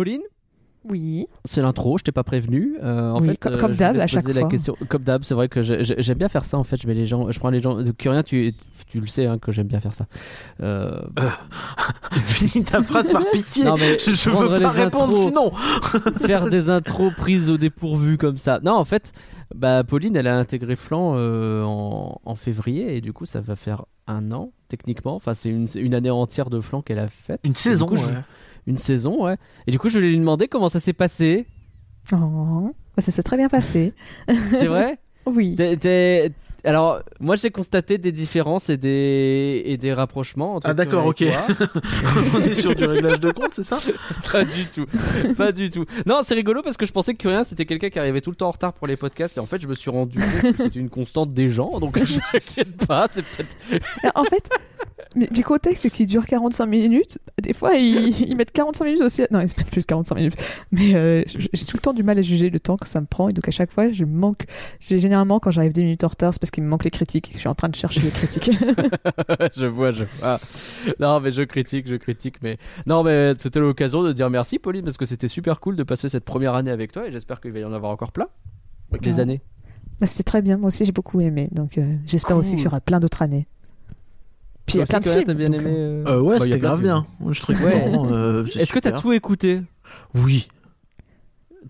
Pauline Oui. C'est l'intro, je t'ai pas prévenu. Euh, en Oui, fait, comme- euh, comme je d'hab, voulais à te chaque poser la fois. question. Comme d'hab, c'est vrai que je- je- j'aime bien faire ça. En fait, je mets les gens, je prends les gens. Que rien, tu, tu le sais hein, que j'aime bien faire ça. Euh, Finis ta phrase par pitié. Non, mais je veux prendre pas les répondre intros. sinon. faire des intros prises au dépourvu comme ça. Non, en fait, bah, Pauline, elle a intégré Flan euh, en, en février et du coup, ça va faire un an techniquement. Enfin, c'est une, une année entière de Flan qu'elle a faite. Une saison. coup, je-. Une saison, ouais. Et du coup, je voulais lui demander comment ça s'est passé. Oh, ça s'est très bien passé. C'est vrai Oui. Alors, moi, j'ai constaté des différences et des, et des rapprochements. entre Ah, d'accord, toi et ok. toi. On est sur du réglage de compte, c'est ça Pas du tout. Pas du tout. Non, c'est rigolo parce que je pensais que Curien c'était quelqu'un qui arrivait tout le temps en retard pour les podcasts et en fait je me suis rendu compte que c'était une constante des gens donc je m'inquiète pas. C'est peut-être. En fait, mes, mes contextes qui durent 45 minutes, des fois ils, ils mettent 45 minutes aussi. Non, ils se mettent plus de 45 minutes. Mais euh, j'ai tout le temps du mal à juger le temps que ça me prend et donc à chaque fois je manque. j'ai- Généralement quand j'arrive 10 minutes en retard, c'est parce qu'il me manque les critiques. Je suis en train de chercher les critiques. je vois, je vois. Non, mais je critique, je critique. Mais non, mais c'était l'occasion de dire merci Pauline parce que c'était super cool de passer cette première année avec toi et j'espère qu'il va y en avoir encore plein avec les années. Bah, C'était très bien. Moi aussi j'ai beaucoup aimé. Donc euh, j'espère aussi qu'il y aura plein d'autres années. Puis il y a plein de films. T'as bien aimé. euh, euh, Euh, Ouais, bah, c'était grave bien. Je très Ouais. euh, Est-ce que t'as tout écouté Oui.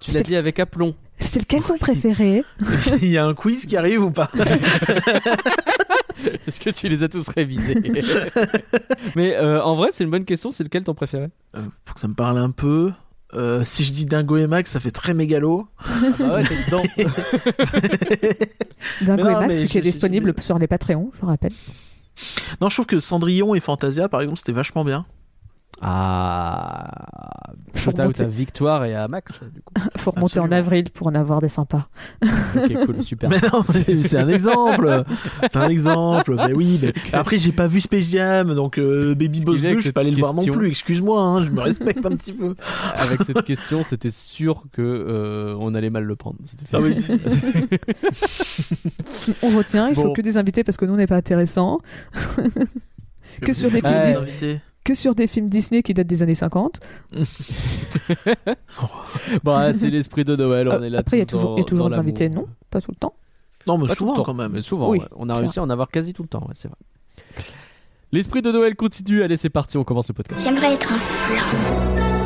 Tu l'as dit avec aplomb. C'est lequel ton préféré Il y a un quiz qui arrive ou pas Est-ce que tu les as tous révisés Mais euh, en vrai, c'est une bonne question. C'est lequel ton préféré Euh, Pour que ça me parle un peu. euh, si je dis Dingo et Max, ça fait très mégalo. ah bah ouais, t'es dedans. Dingo et Max, qui est disponible sur les Patreons, je rappelle. Non, je trouve que Cendrillon et Fantasia, par exemple, c'était vachement bien. Ah, shout out à Victoire et à Max. Du coup. Faut remonter en avril pour en avoir des sympas. Ok, cool, super. Mais non, c'est un exemple. C'est un exemple. Mais oui, mais après j'ai pas vu Space Jam, donc euh, Baby Boss est 2, avec je suis pas allé le voir non question. plus. Excuse-moi, hein, je me respecte un petit peu. Avec cette question, c'était sûr que euh, on allait mal le prendre. C'était fait. Ah oui. On retient, il Bon. faut que des invités parce que nous on n'est pas intéressant. Que sur les films Ouais. Que sur des films Disney qui datent des années 50. Bah, c'est l'esprit de Noël. On Euh, est là. après, il y a toujours, dans- y a toujours des invités, non? Pas tout le temps. Non, mais Pas souvent quand même. Mais souvent, Oui, ouais. on a réussi à en avoir quasi tout le temps. ouais, c'est vrai. L'esprit de Noël continue. Allez, c'est parti. On commence le podcast. J'aimerais être un flan.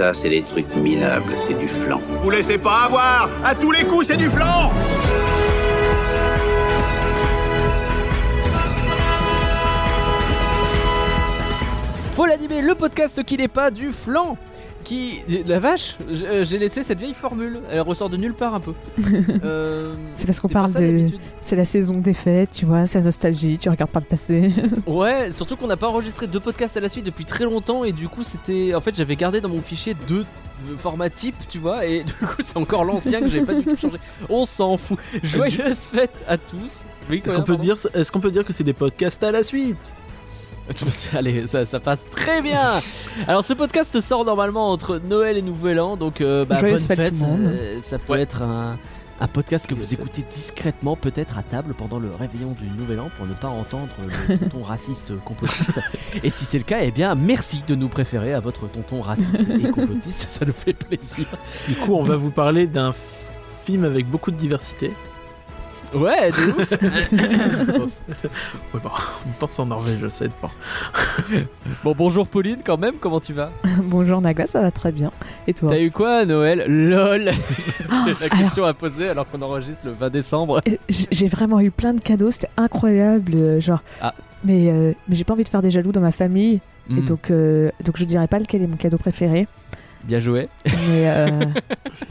Ça, c'est des trucs minables, c'est du flan. Vous laissez pas avoir À tous les coups, c'est du flan Faut l'animer, le podcast qui n'est pas du flan. Qui. La vache, euh, j'ai laissé cette vieille formule. Elle ressort de nulle part un peu. Euh, C'est parce qu'on parle de. C'est la saison des fêtes, tu vois, c'est la nostalgie, tu regardes pas le passé. Ouais, surtout qu'on n'a pas enregistré deux podcasts à la suite depuis très longtemps et du coup c'était. En fait j'avais gardé dans mon fichier deux euh, formats type, tu vois, et du coup c'est encore l'ancien que j'ai pas du tout changé. On s'en fout. Joyeuses fêtes à tous. Oui, Est-ce qu'on peut dire, est-ce qu'on peut dire que c'est des podcasts à la suite? Allez, ça, ça passe très bien. Alors ce podcast sort normalement entre Noël et Nouvel An, donc euh, bah, bonne fête. euh, ça peut Ouais. être un, un podcast que vous écoutez discrètement, peut-être à table pendant le réveillon du Nouvel An pour ne pas entendre le tonton raciste complotiste. Et si c'est le cas, eh bien merci de nous préférer à votre tonton raciste et complotiste, ça nous fait plaisir. Du coup, on va vous parler d'un film avec beaucoup de diversité. Ouais, de ouf. Ouais, bah, en même temps, c'est en Norvège, ça aide pas. bon bonjour Pauline quand même, comment tu vas? Bonjour Naga, ça va très bien. Et toi? T'as eu quoi à Noël? LOL C'est la alors- question à poser alors qu'on enregistre le 20 décembre. Euh, J'ai vraiment eu plein de cadeaux, c'était incroyable. euh, Genre. Ah. Mais, euh, mais j'ai pas envie de faire des jaloux dans ma famille. Et Hmm, donc, euh, donc je dirais pas lequel est mon cadeau préféré. Bien joué. Mais, euh,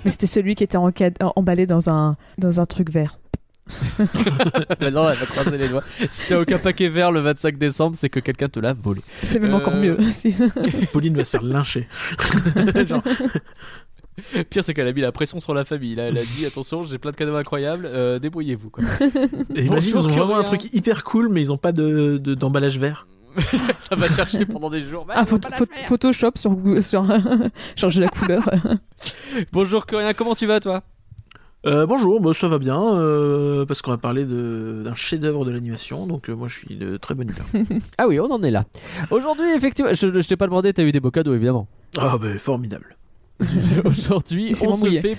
mais c'était celui qui était en emballé dans un, dans un truc vert. Maintenant, elle va croiser les doigts. Si t'as aucun paquet vert le 25 décembre, c'est que quelqu'un te l'a volé. C'est même Euh, encore mieux. si. Pauline va se faire lyncher. Genre, Pire, c'est qu'elle a mis la pression sur la famille. Là, elle a dit attention, j'ai plein de cadeaux incroyables, euh, débrouillez-vous. Et imagine, ils ont vraiment un truc hyper cool, mais ils ont pas de de- d'emballage vert. Ça va chercher pendant des jours. Bah, Ah, photo- photo-. Photoshop sur, sur changer la couleur. Bonjour Corinne, comment tu vas toi? Euh, bonjour, bah, ça va bien, euh, parce qu'on va parler de- d'un chef-d'œuvre de l'animation, donc euh, moi je suis de très bonne humeur. Ah oui, on en est là. Aujourd'hui, effectivement, je, je t'ai pas demandé, t'as eu des beaux cadeaux évidemment. Ah bah formidable. Aujourd'hui, on se fait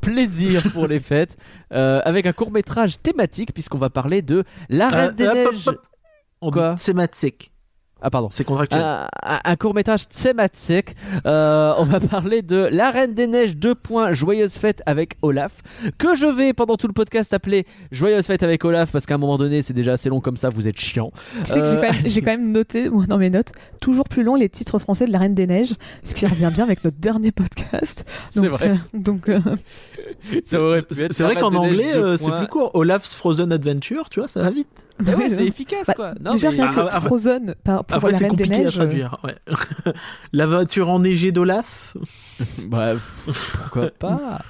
plaisir pour les fêtes avec un court métrage thématique puisqu'on va parler de La Reine des Neiges. On Quoi? dit thématique, Ah pardon. c'est contractuel. Un, court métrage thématique. Euh, on va parler de La Reine des Neiges 2. points, Joyeuse fête avec Olaf. Que je vais pendant tout le podcast appeler Joyeuse fête avec Olaf parce qu'à un moment donné c'est déjà assez long comme ça, vous êtes chiant. Tu sais que j'ai Euh, quand, même- j'ai quand même noté moi, dans mes notes toujours plus long les titres français de la Reine des Neiges, ce qui revient bien avec notre dernier podcast. C'est vrai. euh, donc euh, C'est c'est vrai qu'en anglais 2 euh, c'est plus court. Olaf's Frozen Adventure, tu vois, ça va vite. Eh ouais, c'est efficace Bah, quoi. Non, déjà mais- rien que Ah, Frozen par, pour Après la Reine des compliqué à Neiges. euh, traduire. Ouais. L'aventure enneigée d'Olaf. Bah, pourquoi pas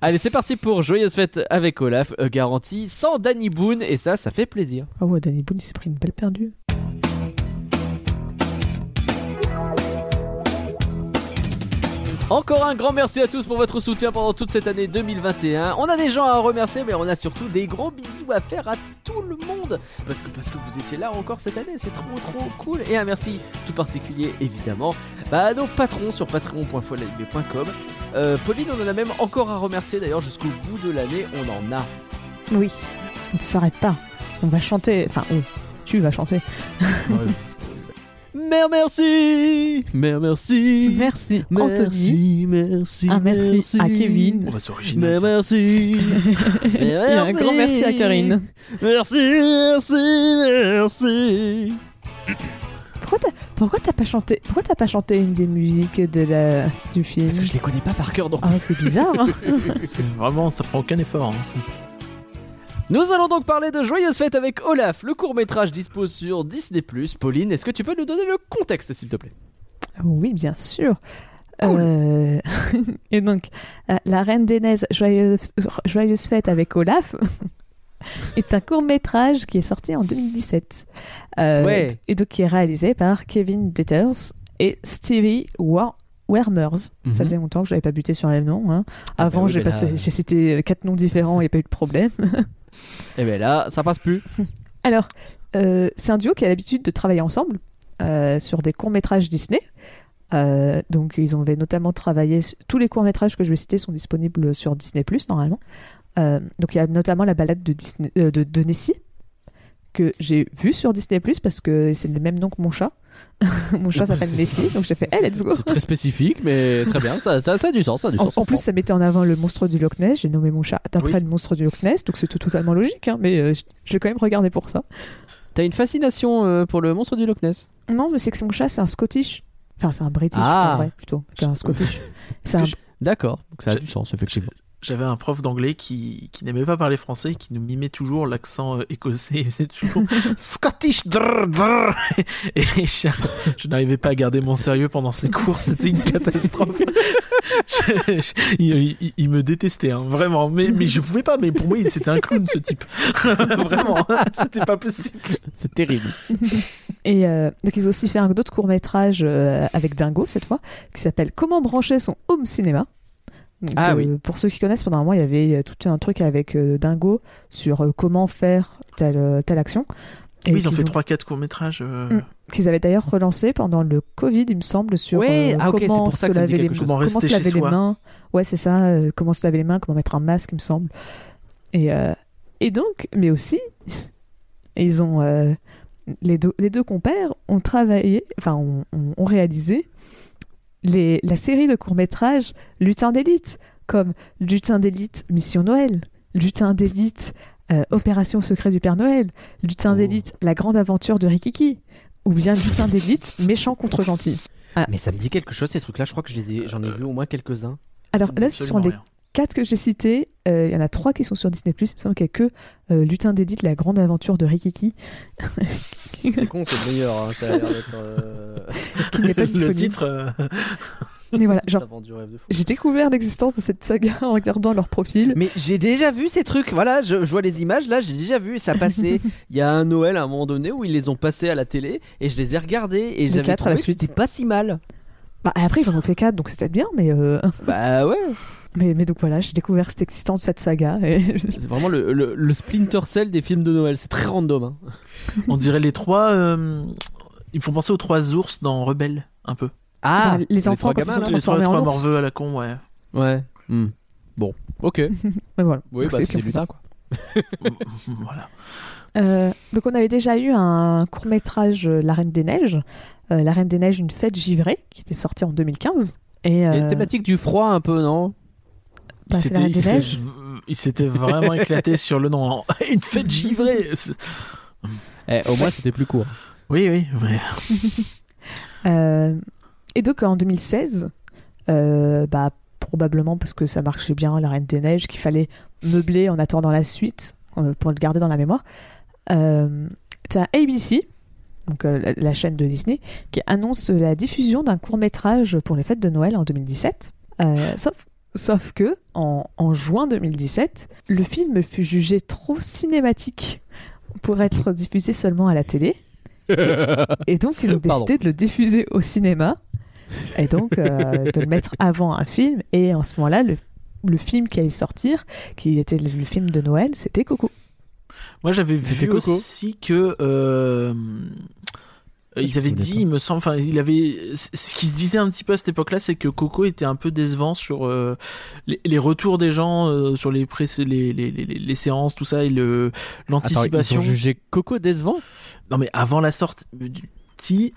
Allez, c'est parti pour Joyeuse fête avec Olaf, euh, garantie sans Danny Boone, et ça, ça fait plaisir. Ah ouais, Danny Boone il s'est pris une belle perdue. Encore un grand merci à tous pour votre soutien pendant toute cette année 2021. On a des gens à remercier, mais on a surtout des gros bisous à faire à tout le monde. Parce que, parce que vous étiez là encore cette année, c'est trop trop cool. Et un merci tout particulier, évidemment, bah, à nos patrons sur patreon.folalibé.com. Euh, Pauline, on en a même encore à remercier d'ailleurs jusqu'au bout de l'année, on en a. Oui, on ne s'arrête pas. On va chanter, enfin on, tu vas chanter. Mère merci Mère merci Merci Anthony. merci, Un merci à Kevin. On va Mère tiens. merci Et un grand merci à Karine. Merci, merci, merci Pourquoi t'as, pourquoi t'as pas chanté Pourquoi t'as pas chanté une des musiques de la du film? Parce que je les connais pas par cœur donc. Ah c'est bizarre. hein. C'est Vraiment, ça prend aucun effort. hein. Nous allons donc parler de Joyeuse Fête avec Olaf. Le court métrage dispose sur Disney+. Pauline, est-ce que tu peux nous donner le contexte s'il te plaît? Oui, bien sûr. Cool. Euh, Et donc, euh, La Reine des Neiges, joyeuse, joyeuse fête avec Olaf, est un court métrage qui est sorti en 2017. Euh, Ouais. Et donc, qui est réalisé par Kevin Deters et Stevie War Wermers. Mhm. Ça faisait longtemps que je n'avais pas buté sur les noms. hein. Ah bah Avant, oui, j'ai là- passé- j'ai cité quatre noms différents, il n'y a pas eu de problème. Eh ben là, ça passe plus. Alors, euh, c'est un duo qui a l'habitude de travailler ensemble euh, sur des courts-métrages Disney. Euh, donc, ils ont notamment travaillé. Tous les courts-métrages que je vais citer sont disponibles sur Disney, normalement. Euh, donc, il y a notamment la balade de, Disney, euh, de, de Nessie, que j'ai vue sur Disney parce que c'est le même nom que mon chat. mon chat s'appelle Nessie, donc j'ai fait Hey, let's go! C'est très spécifique, mais très bien. Ça, ça, ça a du sens. Ça a du En, sens. en plus, ça mettait en avant le monstre du Loch Ness. J'ai nommé mon chat d'après Oui. le monstre du Loch Ness, donc c'est tout- totalement logique, hein, mais euh, j'ai quand même regardé pour ça. t'as une fascination euh, pour le monstre du Loch Ness? Non, mais c'est que mon chat, c'est un Scottish. Enfin, c'est un British, Ah. en vrai, plutôt, Scottish. C'est un... je- D'accord. Donc ça a Je- du sens effectivement. J'avais un prof d'anglais qui, qui n'aimait pas parler français, qui nous mimait toujours l'accent euh, écossais. Il faisait toujours Scottish drrr, drrr. Et je, je n'arrivais pas à garder mon sérieux pendant ces cours. C'était une catastrophe. Je- je- il, il- il me détestait, hein, vraiment. Mais, mais je pouvais pas. Mais pour moi, c'était un clown, ce type. vraiment. C'était pas possible. C'est terrible. Et euh, donc, ils ont aussi fait un autre court-métrage euh, avec Dingo, cette fois, qui s'appelle Comment brancher son home cinéma. Donc, Ah euh, oui. Pour ceux qui connaissent, pendant un mois, il y avait tout un truc avec euh, Dingo sur euh, comment faire telle, euh, telle action. Et Oui, ils ont fait 3-4 courts-métrages. euh, Mm. qu'ils avaient d'ailleurs relancé pendant le Covid, il me semble, sur Ouais, euh, ah, ok, c'est comment se laver les. Comment comment rester se laver chez les mains. Ouais, c'est ça. euh, comment se laver les mains, comment mettre un masque, il me semble. Et, euh, et donc, mais aussi, ils ont euh, les, deux, les deux compères ont travaillé, enfin, ont, ont- ont réalisé les, la série de courts métrages Lutin d'élite, comme Lutin d'élite Mission Noël, Lutin d'élite euh, Opération secret du Père Noël, Lutin Oh. d'élite La grande aventure de Rikiki, ou bien Lutin d'élite Méchant contre gentil. Mais ça me dit quelque chose ces trucs-là. Je crois que ai, j'en ai vu au moins quelques-uns. Alors là, sur absolument les rien. quatre que j'ai cités, euh, il y en a trois qui sont sur Disney+. Il me semble qu'il n'y a que euh, Lutin d'élite La grande aventure de Rikiki, C'est con, c'est le meilleur. hein, Ça a l'air d'être. qui n'est pas Le disponible. titre. euh, Mais voilà, genre, j'ai découvert l'existence de cette saga en regardant leur profil. Mais j'ai déjà vu ces trucs. Voilà, je, je vois les images là, j'ai déjà vu. Ça passait. Il y a un Noël à un moment donné où ils les ont passés à la télé et je les ai regardés et j'avais quatre à trouvé la que suite. c'était pas si mal. Bah, après, ils en ont fait quatre, donc c'est peut-être bien, mais... euh, Bah ouais. Mais, mais donc voilà, j'ai découvert cette existence de cette saga. Et C'est vraiment le, le, le Splinter Cell des films de Noël. C'est très random. hein. On dirait les trois. euh, Ils me font penser aux trois ours dans Rebelle, un peu. Ah, Bah, les enfants, trois quand ils gamins, sont là. les trois, transformés les en trois ours. morveux à la con, ouais. Ouais. Hmm. Bon, ok. Mais voilà. Oui, bah c'est ça. quoi. voilà. Euh, donc on avait déjà eu un court métrage La Reine des Neiges, Euh, La Reine des Neiges, une fête givrée, qui était sorti en 2015. Et, Il y a euh, une thématique du froid un peu, non? Bah, La Reine des Neiges. il s'était vraiment éclaté sur le nom. Une fête givrée. Eh, Au moins, c'était plus court. Oui, oui. mais- Euh, et donc en 2016, euh, bah, probablement parce que ça marchait bien, La Reine des Neiges, qu'il fallait meubler en attendant la suite euh, pour le garder dans la mémoire. Euh, ABC, donc la, chaîne de Disney, qui annonce la diffusion d'un court métrage pour les fêtes de Noël en 2017. Euh, sauf, sauf que en juin 2017, le film fut jugé trop cinématique pour être diffusé seulement à la télé. Et donc, ils ont Pardon. décidé de le diffuser au cinéma. Et donc, euh, de le mettre avant un film. Et en ce moment-là, le, le film qui allait sortir, qui était le, le film de Noël, c'était Coco. Moi, j'avais vu Coco. aussi que. euh, Ils je avaient dit, il me semble, enfin, il avait, ce qui se disait un petit peu à cette époque-là, c'est que Coco était un peu décevant sur euh, les, les retours des gens euh, sur les, pré- les, les, les, séances, tout ça, et le Attends, ils l'anticipation. ont jugé Coco décevant? Non, mais avant la sortie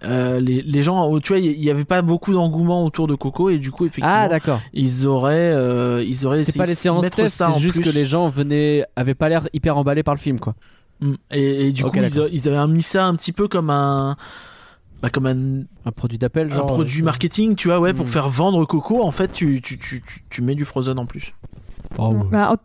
euh, les, les gens, tu vois, il y avait pas beaucoup d'engouement autour de Coco, et du coup, effectivement, Ah, d'accord. ils auraient, euh, ils auraient C'était pas les séances test, c'est juste plus. que les gens venaient, avaient pas l'air hyper emballés par le film, quoi. Mm. Et, et du coup, ils, avaient mis ça un petit peu comme un, bah, comme un, Un produit d'appel, un genre. produit euh, marketing, tu vois, ouais, pour Mm. faire vendre Coco. En fait, tu, tu, tu, tu, tu mets du Frozen en plus. oh, ouais. Bah,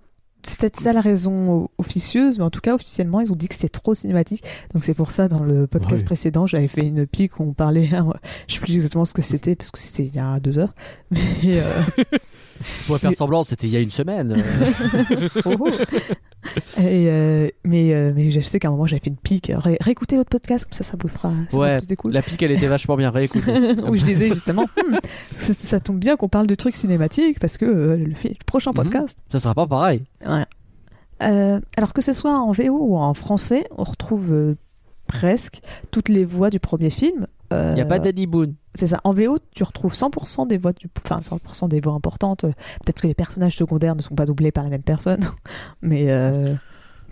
c'est peut-être ça la raison officieuse, mais en tout cas, officiellement, ils ont dit que c'était trop cinématique. Donc c'est pour ça, dans le podcast Ouais. précédent, j'avais fait une pique où on parlait, je sais plus exactement ce que c'était, parce que c'était il y a deux heures. Mais, euh, Je pourrais faire semblant, c'était il y a une semaine. oh, oh. Et, euh, mais, euh, mais je sais qu'à un moment, j'avais fait une pique. Ré- réécoutez l'autre podcast, comme ça, ça vous fera, ça Ouais, vous. La pique, elle était vachement bien réécoutée. où je disais justement, Hmm, ça, ça tombe bien qu'on parle de trucs cinématiques, parce que euh, le, le prochain Mhm. podcast, Ça sera pas pareil. Ouais. Euh, alors que ce soit en VO ou en français, on retrouve presque toutes les voix du premier film. Euh, Il y a pas Danny Boone. C'est ça. En VO, tu retrouves 100% des voix du, enfin 100% des voix importantes. Euh, Peut-être que les personnages secondaires ne sont pas doublés par la même personne, mais euh,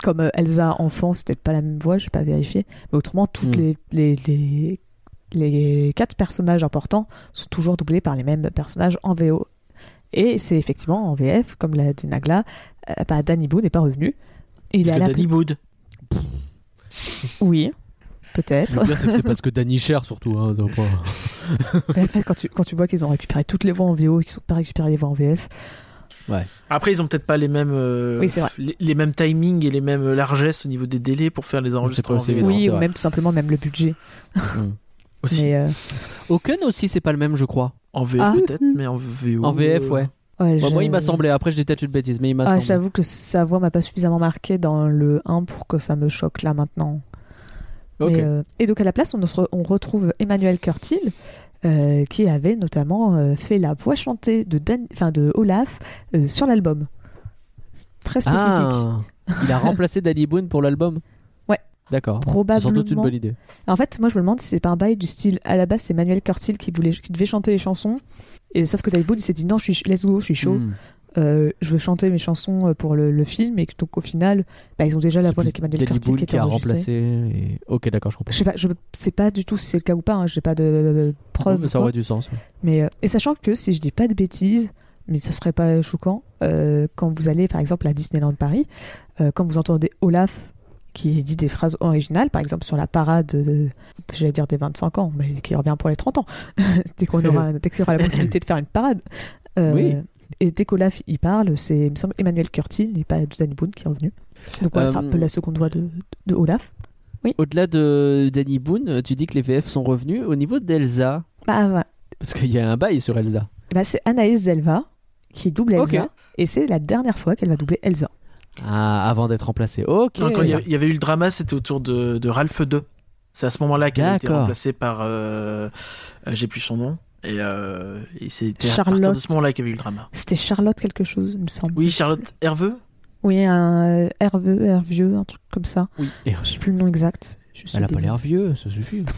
comme euh, Elsa enfant, c'est peut-être pas la même voix, je vais pas vérifier. Mais autrement, toutes Hmm. les, les, les les quatre personnages importants sont toujours doublés par les mêmes personnages en VO. Et c'est effectivement en VF, comme l'a dit Nagla, euh, bah, Danny Boone n'est pas revenu. Il est Parce à que la Danny Boone. Oui, peut-être. Le pire, c'est que c'est parce que Danny Cher, surtout. Hein, ça va pas- Mais en fait, quand tu, quand tu vois qu'ils ont récupéré toutes les voix en VO et qu'ils sont pas récupéré les voix en VF, Après, ils ont peut-être pas les mêmes, euh, Oui, les, les mêmes timings et les mêmes largesses au niveau des délais pour faire les enregistrements. vidéo. évident, oui, ou vrai. même tout simplement même le budget. Aussi. Mais, euh, aussi, c'est pas le même, je crois. En VF Ah. peut-être, mais en VO. En VF, euh, ouais. ouais, Ouais, je- Moi, il m'a semblé. Après, je peut-être une bêtise, mais il m'a Ah, semblé. J'avoue que sa voix m'a pas suffisamment marqué dans le 1 pour que ça me choque là maintenant. Mais, euh, et donc à la place, on, se re- on retrouve Emmanuel Curtil, euh, qui avait notamment euh, fait la voix chantée de, Dan- enfin, de Olaf sur l'album. C'est Très spécifique. Ah, il a remplacé Danny Boone pour l'album Ouais. D'accord. C'est sans doute une Probablement. bonne idée. En fait, moi je me demande si c'est pas un bail du style. À la base, c'est Emmanuel Curtil qui, voulait, qui devait chanter les chansons. Et sauf que Danny Boone il s'est dit non, je suis, let's go, je suis chaud. Hmm. Euh, je veux chanter mes chansons euh, pour le, le film. Et que, donc au final, bah, ils ont déjà la voix avec Emmanuel Boone qui qui a remplacé. et- Ok, d'accord, je comprends. Je sais pas, je sais pas du tout si c'est le cas ou pas. hein, J'ai pas de. Ouais, mais ou ça aurait du sens. ouais. Mais, euh, et sachant que si je dis pas de bêtises, mais ça serait pas choquant, euh, quand vous allez par exemple à Disneyland Paris, euh, quand vous entendez Olaf qui dit des phrases originales, par exemple sur la parade, de, j'allais dire des 25 ans, mais qui revient pour les 30 ans, dès qu'on aura, dès y aura la possibilité de faire une parade. Euh, Oui. Et dès qu'Olaf y parle, c'est, il me semble, Emmanuel Curtil, n'est pas Danny Boone qui est revenu. Donc voilà, c'est un peu la seconde voix de, de Olaf. Au-delà de Danny Boone, tu dis que les VF sont revenus. Au niveau d'Elsa, Bah, ouais. parce qu'il y a un bail sur Elsa. Bah, c'est Anaïs Zelva qui double Elsa. Et c'est la dernière fois qu'elle va doubler Elsa. Ah, avant d'être remplacée. Ok. Non, quand il y, avait eu le drama, c'était autour de, de Ralph 2. C'est à ce moment-là qu'elle a été remplacée par. euh, euh, J'ai plus son nom. Et, euh, et c'était à partir de Charlotte. ce moment-là qu'il y avait eu le drama. C'était Charlotte quelque chose, il me semble. Oui, Charlotte Herveux Oui, un euh, Herveux, Hervieux, un truc comme ça. Oui. Et Je sais plus le nom exact. Je elle a pas l'air vieux, ça suffit.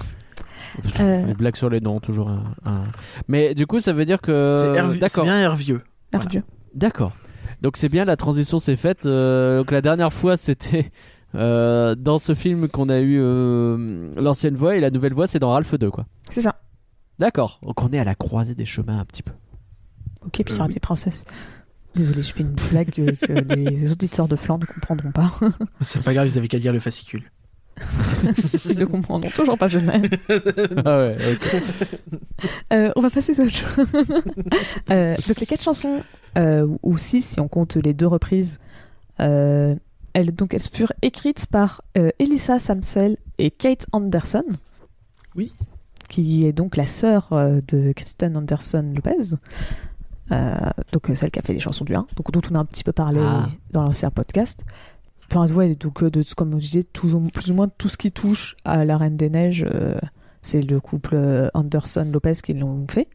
Euh. Une blague sur les noms, toujours un, un- Mais du coup, ça veut dire que. C'est Hervieux- c'est D'accord. bien Hervieux. Voilà. Hervieux. D'accord. Donc c'est bien, la transition s'est faite. Euh, donc la dernière fois, c'était euh, dans ce film qu'on a eu euh, l'ancienne voix et la nouvelle voix, c'est dans Ralph 2, quoi. C'est ça. D'accord. Donc on est à la croisée des chemins un petit peu. Ok, Pirates et Princesses. Désolée, je fais une blague euh, que les auditeurs de Flandre ne comprendront pas. C'est pas grave, ils avaient qu'à lire le fascicule. Ils ne comprendront toujours pas jamais. ah ouais, ok. Euh, on va passer sur autre chose. Euh, donc les quatre chansons, euh, ou six si on compte les deux reprises, euh, elles, donc elles furent écrites par euh, Elissa Samsel et Kate Anderson. Oui. Qui est donc la sœur euh, de Kristen Anderson Lopez. Euh, donc euh, celle qui a fait les chansons du 1, donc dont on a un petit peu parlé Ah. dans l'ancien podcast. Enfin, ouais, donc de, comme je disais, tout- plus ou moins tout ce qui touche à la Reine des Neiges, euh, c'est le couple euh, Anderson-Lopez qui l'ont fait.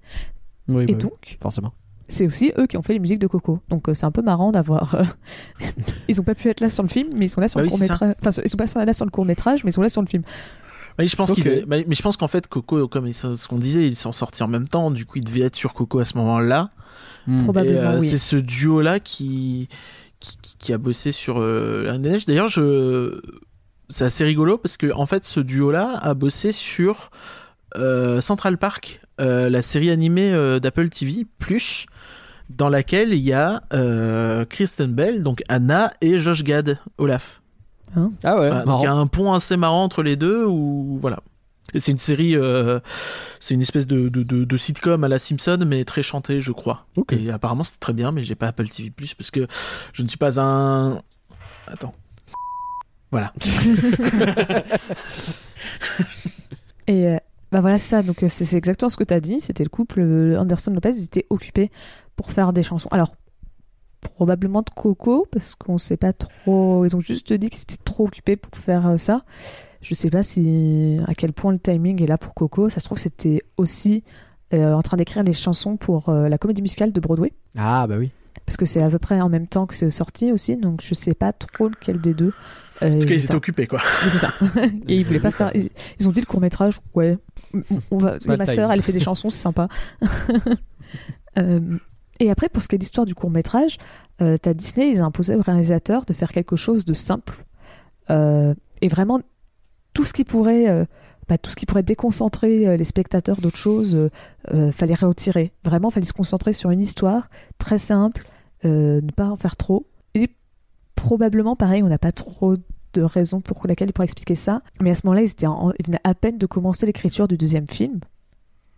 Oui, Et bah oui, donc, forcément. c'est aussi eux qui ont fait les musiques de Coco. Donc euh, c'est un peu marrant d'avoir. euh, ils ont pas pu être là sur le film, mais ils sont là sur Bah le oui, court métrage. Enfin, ils sont pas là sur le court métrage, mais ils sont là sur le film. Oui, je pense mais je pense qu'en fait Coco, comme ce qu'on disait, ils sont sortis en même temps. Du coup, ils devaient être sur Coco à ce moment-là. Hmm. Probablement, Et, euh, oui. C'est ce duo-là qui, qui, qui- qui a bossé sur euh, La Reine des Neiges. D'ailleurs, je... c'est assez rigolo parce que en fait, ce duo-là a bossé sur euh, Central Park, euh, la série animée euh, d'Apple TV Plus, dans laquelle il y a euh, Kristen Bell, donc Anna et Josh Gad, Olaf. Ah ouais, Voilà, donc il y a un pont assez marrant entre les deux où voilà. Et c'est une série, euh, c'est une espèce de, de, de, de sitcom à la Simpson, mais très chantée, je crois. Ok. Et apparemment c'était très bien, mais j'ai pas Apple TV Plus parce que je ne suis pas un. Attends. Voilà. Et euh, bah voilà, c'est ça. Donc euh, c'est c'est exactement ce que tu as dit. C'était le couple euh, Anderson-Lopez. Ils étaient occupés pour faire des chansons. Alors, probablement de Coco, parce qu'on sait pas trop. Ils ont juste dit qu'ils étaient trop occupés pour faire euh, ça. Je sais pas si à quel point le timing est là pour Coco. Ça se trouve, c'était aussi euh, en train d'écrire les chansons pour euh, la comédie musicale de Broadway. Ah bah oui. Parce que c'est à peu près en même temps que c'est sorti aussi. Donc je sais pas trop lequel des deux. euh, En tout cas, ils étaient occupés, quoi. c'est ça. Et ils voulaient pas faire. Ils ont dit le court métrage, ouais. On va. Ma sœur, time. elle fait des chansons, c'est sympa. Euh, et après, pour ce qui est l'histoire du court métrage, euh, Disney, ils ont imposé au réalisateur de faire quelque chose de simple Euh, et vraiment tout ce qui pourrait. euh, bah, tout ce qui pourrait déconcentrer euh, les spectateurs d'autres choses, fallait retirer. Vraiment, fallait se concentrer sur une histoire très simple, ne pas en faire trop. Et probablement, pareil, on n'a pas trop de raison pour laquelle il pourrait expliquer ça. Mais à ce moment-là, ils, étaient en- ils venaient à peine de commencer l'écriture du deuxième film.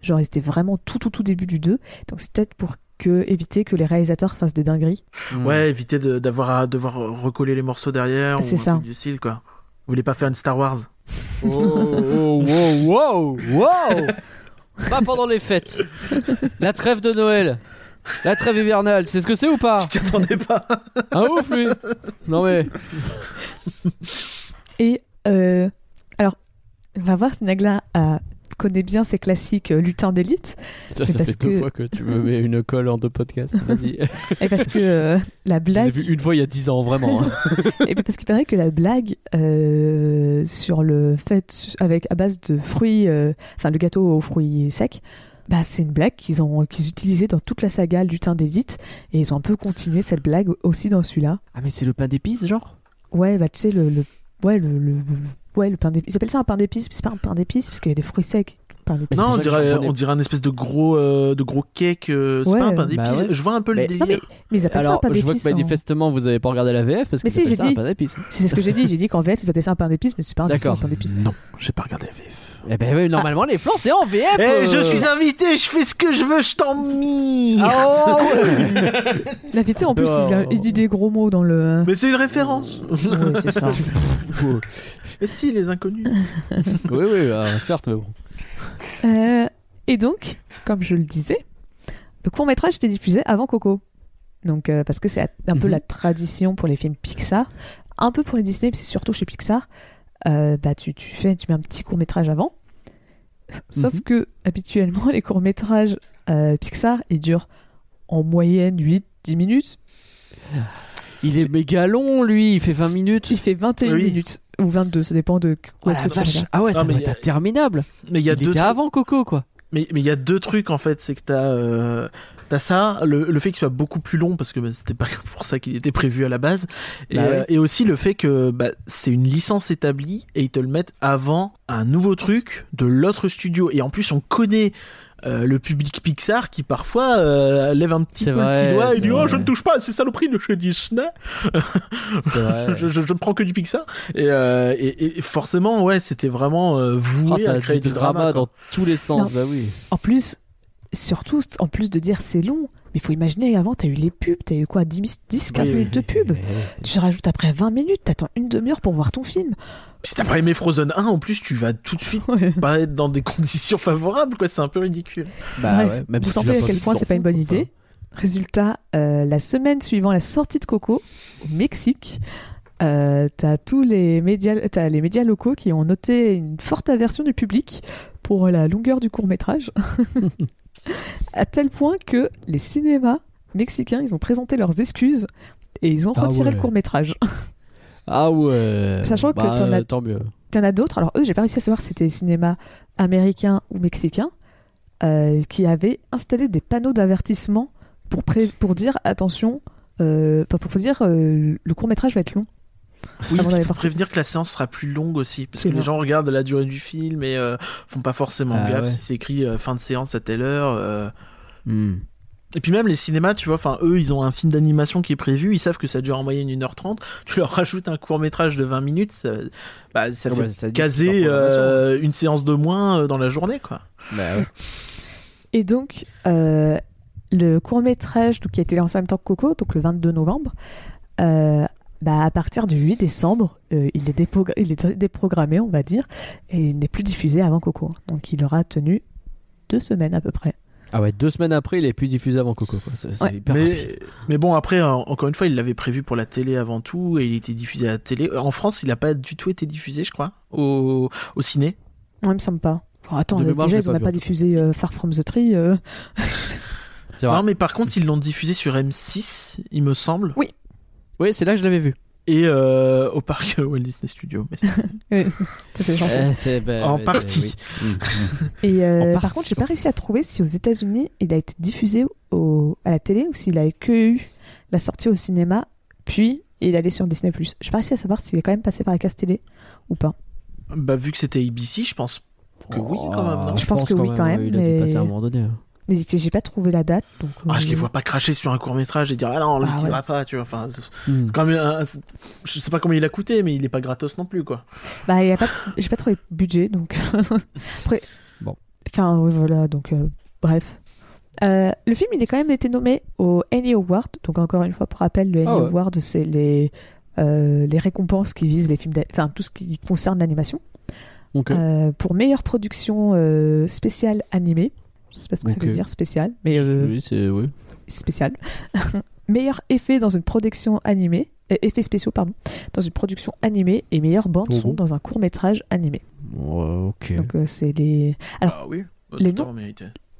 Genre, ils étaient vraiment tout, tout, tout début du 2. Donc, c'est peut-être pour que, éviter que les réalisateurs fassent des dingueries. Hmm. Ouais, éviter de- d'avoir à devoir recoller les morceaux derrière. C'est ça. Du style, quoi. Vous voulez pas faire une Star Wars? Oh, oh, wow, wow, wow Pas pendant les fêtes. La trêve de Noël. La trêve hivernale. Tu sais ce que c'est ou pas? Je t'y attendais pas. Un ouf lui Non mais. Et, euh, alors, on va voir si Nagla a- connaît bien ses classiques euh, lutins d'élite. Ça, ça parce fait deux fois que tu me mets une colle en deux podcasts. Vas-y. Et parce que euh, la blague. vu une fois il y a 10 ans, vraiment. hein. Et parce qu'il paraît que la blague euh, sur le fait avec à base de fruits, euh, enfin le gâteau aux fruits secs, bah c'est une blague qu'ils ont qu'ils utilisaient dans toute la saga Lutin d'élite et ils ont un peu continué cette blague aussi dans celui-là. Ah, mais c'est le pain d'épices, genre? Ouais, bah tu sais le, le ouais le, le- ouais le pain d'épices. Ils appellent ça un pain d'épices, mais c'est pas un pain d'épices parce qu'il y a des fruits secs. Pain d'épices. c'est Non, on dirait, on dirait un espèce de gros, euh, de gros cake. euh, c'est Ouais. pas un pain Bah d'épices. ouais. Je vois un peu Mais- le Non, mais, mais ils appellent ça un Alors, pain je vois d'épices. que hein. manifestement vous avez pas regardé la VF parce que Mais si, j'ai ça un dit. pain d'épices. C'est ce que j'ai dit. J'ai dit qu'en VF ils appelaient ça un pain d'épices, mais c'est pas un, D'accord. un pain d'épices. Non, j'ai pas regardé la VF. Eh ben oui, normalement les flancs c'est en VF. Eh, euh. je suis invité, je fais ce que je veux, je t'en mis. Ah ouais. La en plus, il, a- il dit des gros mots dans le. Mais c'est une référence. Ouais, c'est ça. Mais si, les inconnus. oui, oui, ah, certes, mais bon. Euh, et donc, comme je le disais, le court métrage était diffusé avant Coco. Donc, euh, parce que c'est un peu Mhm. la tradition pour les films Pixar, un peu pour les Disney, mais c'est surtout chez Pixar. Euh, bah, tu, tu fais, tu mets un petit court métrage avant. Sauf Mhm. que habituellement, les courts-métrages euh, Pixar, ils durent en moyenne 8-10 minutes. Il est méga long, lui. Il fait 20 minutes. Il fait 21 Oui. minutes. Ou 22, ça dépend de où Ah, que tu. Ah ouais, Non, ça mais doit il y a- être interminable. Mais il y a il deux était trucs- avant Coco, quoi. Mais mais il y a deux trucs en fait, c'est que t'as euh, t'as ça, le, le fait qu'il soit beaucoup plus long parce que bah, c'était pas pour ça qu'il était prévu à la base, et, Bah euh, et aussi le fait que bah, c'est une licence établie et ils te le mettent avant un nouveau truc de l'autre studio. Et en plus on connaît euh, le public Pixar qui parfois euh, lève un petit le petit doigt et dit oh je ne touche pas à ces saloperies de chez Disney. Je, je, je ne prends que du Pixar. Et, euh, et, et forcément ouais c'était vraiment euh, voué Oh, à a créer du drama, drama, dans tous les sens, Non. bah oui. En plus, surtout, en plus de dire c'est long, mais il faut imaginer avant, t'as eu les pubs, t'as eu quoi 10, 10 15 Oui, minutes de pub. Tu rajoutes après 20 minutes, t'attends une demi-heure pour voir ton film. si t'as pas aimé Frozen 1 en plus tu vas tout de suite Ouais. pas être dans des conditions favorables, quoi. C'est un peu ridicule. Bah Bref, ouais, même vous si tu sentez à quel point tu c'est pas une bonne idée. Résultat, euh, la semaine suivant la sortie de Coco au Mexique, euh, t'as tous les médias, t'as les médias locaux qui ont noté une forte aversion du public pour la longueur du court métrage, à tel point que les cinémas mexicains, ils ont présenté leurs excuses et ils ont Ah retiré ouais. le court métrage. Ah ouais. Sachant que Bah, as- Tant mieux. Il y en a d'autres. Alors eux, j'ai pas réussi à savoir si c'était cinéma américain ou mexicain euh, qui avaient installé des panneaux d'avertissement pour, dire attention, euh, pour dire euh, le court métrage va être long. Oui, Avant pour prévenir que la séance sera plus longue aussi. Parce que les gens regardent la durée du film et euh, font pas forcément Ah gaffe ouais. si c'est écrit euh, fin de séance à telle heure. euh. Hmm. Et puis même les cinémas, tu vois, enfin eux, ils ont un film d'animation qui est prévu, ils savent que ça dure en moyenne 1h30. Tu leur rajoutes un court métrage de 20 minutes, ça, bah, ça fait bah, ça dit caser euh, une séance de moins euh, dans la journée, quoi. Bah ouais. Et donc, euh, le court métrage qui a été lancé en même temps que Coco, donc le 22 novembre, euh, bah, à partir du 8 décembre, euh, il, est il est déprogrammé, on va dire, et il n'est plus diffusé avant Coco. Donc il aura tenu deux semaines à peu près. Ah ouais, deux semaines après, il est plus diffusé avant Coco. quoi. Ouais. hyper. Mais, mais bon, après, en- encore une fois, il l'avait prévu pour la télé avant tout et il était diffusé à la télé. Euh, En France, il n'a pas du tout été diffusé, je crois, au, au ciné. Non, il me semble pas. Oh, attends, De euh, mémoire, déjà, ils pas diffusé euh, Far From the Tree. euh. Non, mais par contre, ils l'ont diffusé sur M6, il me semble, Oui, c'est là que je l'avais vu. et euh, au parc Walt Disney Studios. Mais c'est- Ouais, ça, c'est gentil. Euh, c'est- bah, En ouais, partie. oui. Et euh, en par partie, contre, j'ai pas réussi à trouver si aux États-Unis il a été diffusé au, à la télé ou s'il a que eu la sortie au cinéma, puis il allait sur Disney+. J'ai pas réussi à savoir s'il est quand même passé par la case télé ou pas. Bah, vu que c'était ABC, je pense que oui, quand même, non? Je pense que oui, quand même, Il a dû mais- passer à un moment donné. hein. Mais j'ai pas trouvé la date. Donc, Ah, je les euh, vois pas cracher sur un court métrage et dire ah non, on Ah, l'utilisera ouais. pas, tu vois. Enfin, c'est c'est quand même un- Je sais pas combien il a coûté, mais il est pas gratos non plus, quoi. Bah, il y a pas, j'ai pas trouvé budget, donc. Après. Bon. Enfin, oui, voilà, donc, euh, bref. Euh, le film, il est quand même été nommé au Annie Award. Donc, encore une fois, pour rappel, le Annie Ah ouais. Award, c'est les, euh, les récompenses qui visent les films, enfin, tout ce qui concerne l'animation. Euh, pour meilleure production euh, spéciale animée. Je sais pas ce que ça Ok. veut dire spécial, mais euh, Oui, c'est. Oui. spécial. meilleur effet dans une production animée, euh, effets spéciaux pardon, dans une production animée et meilleure bande son Oh. dans un court métrage animé. Ok. Donc euh, c'est les Alors, ah oui, les tout noms-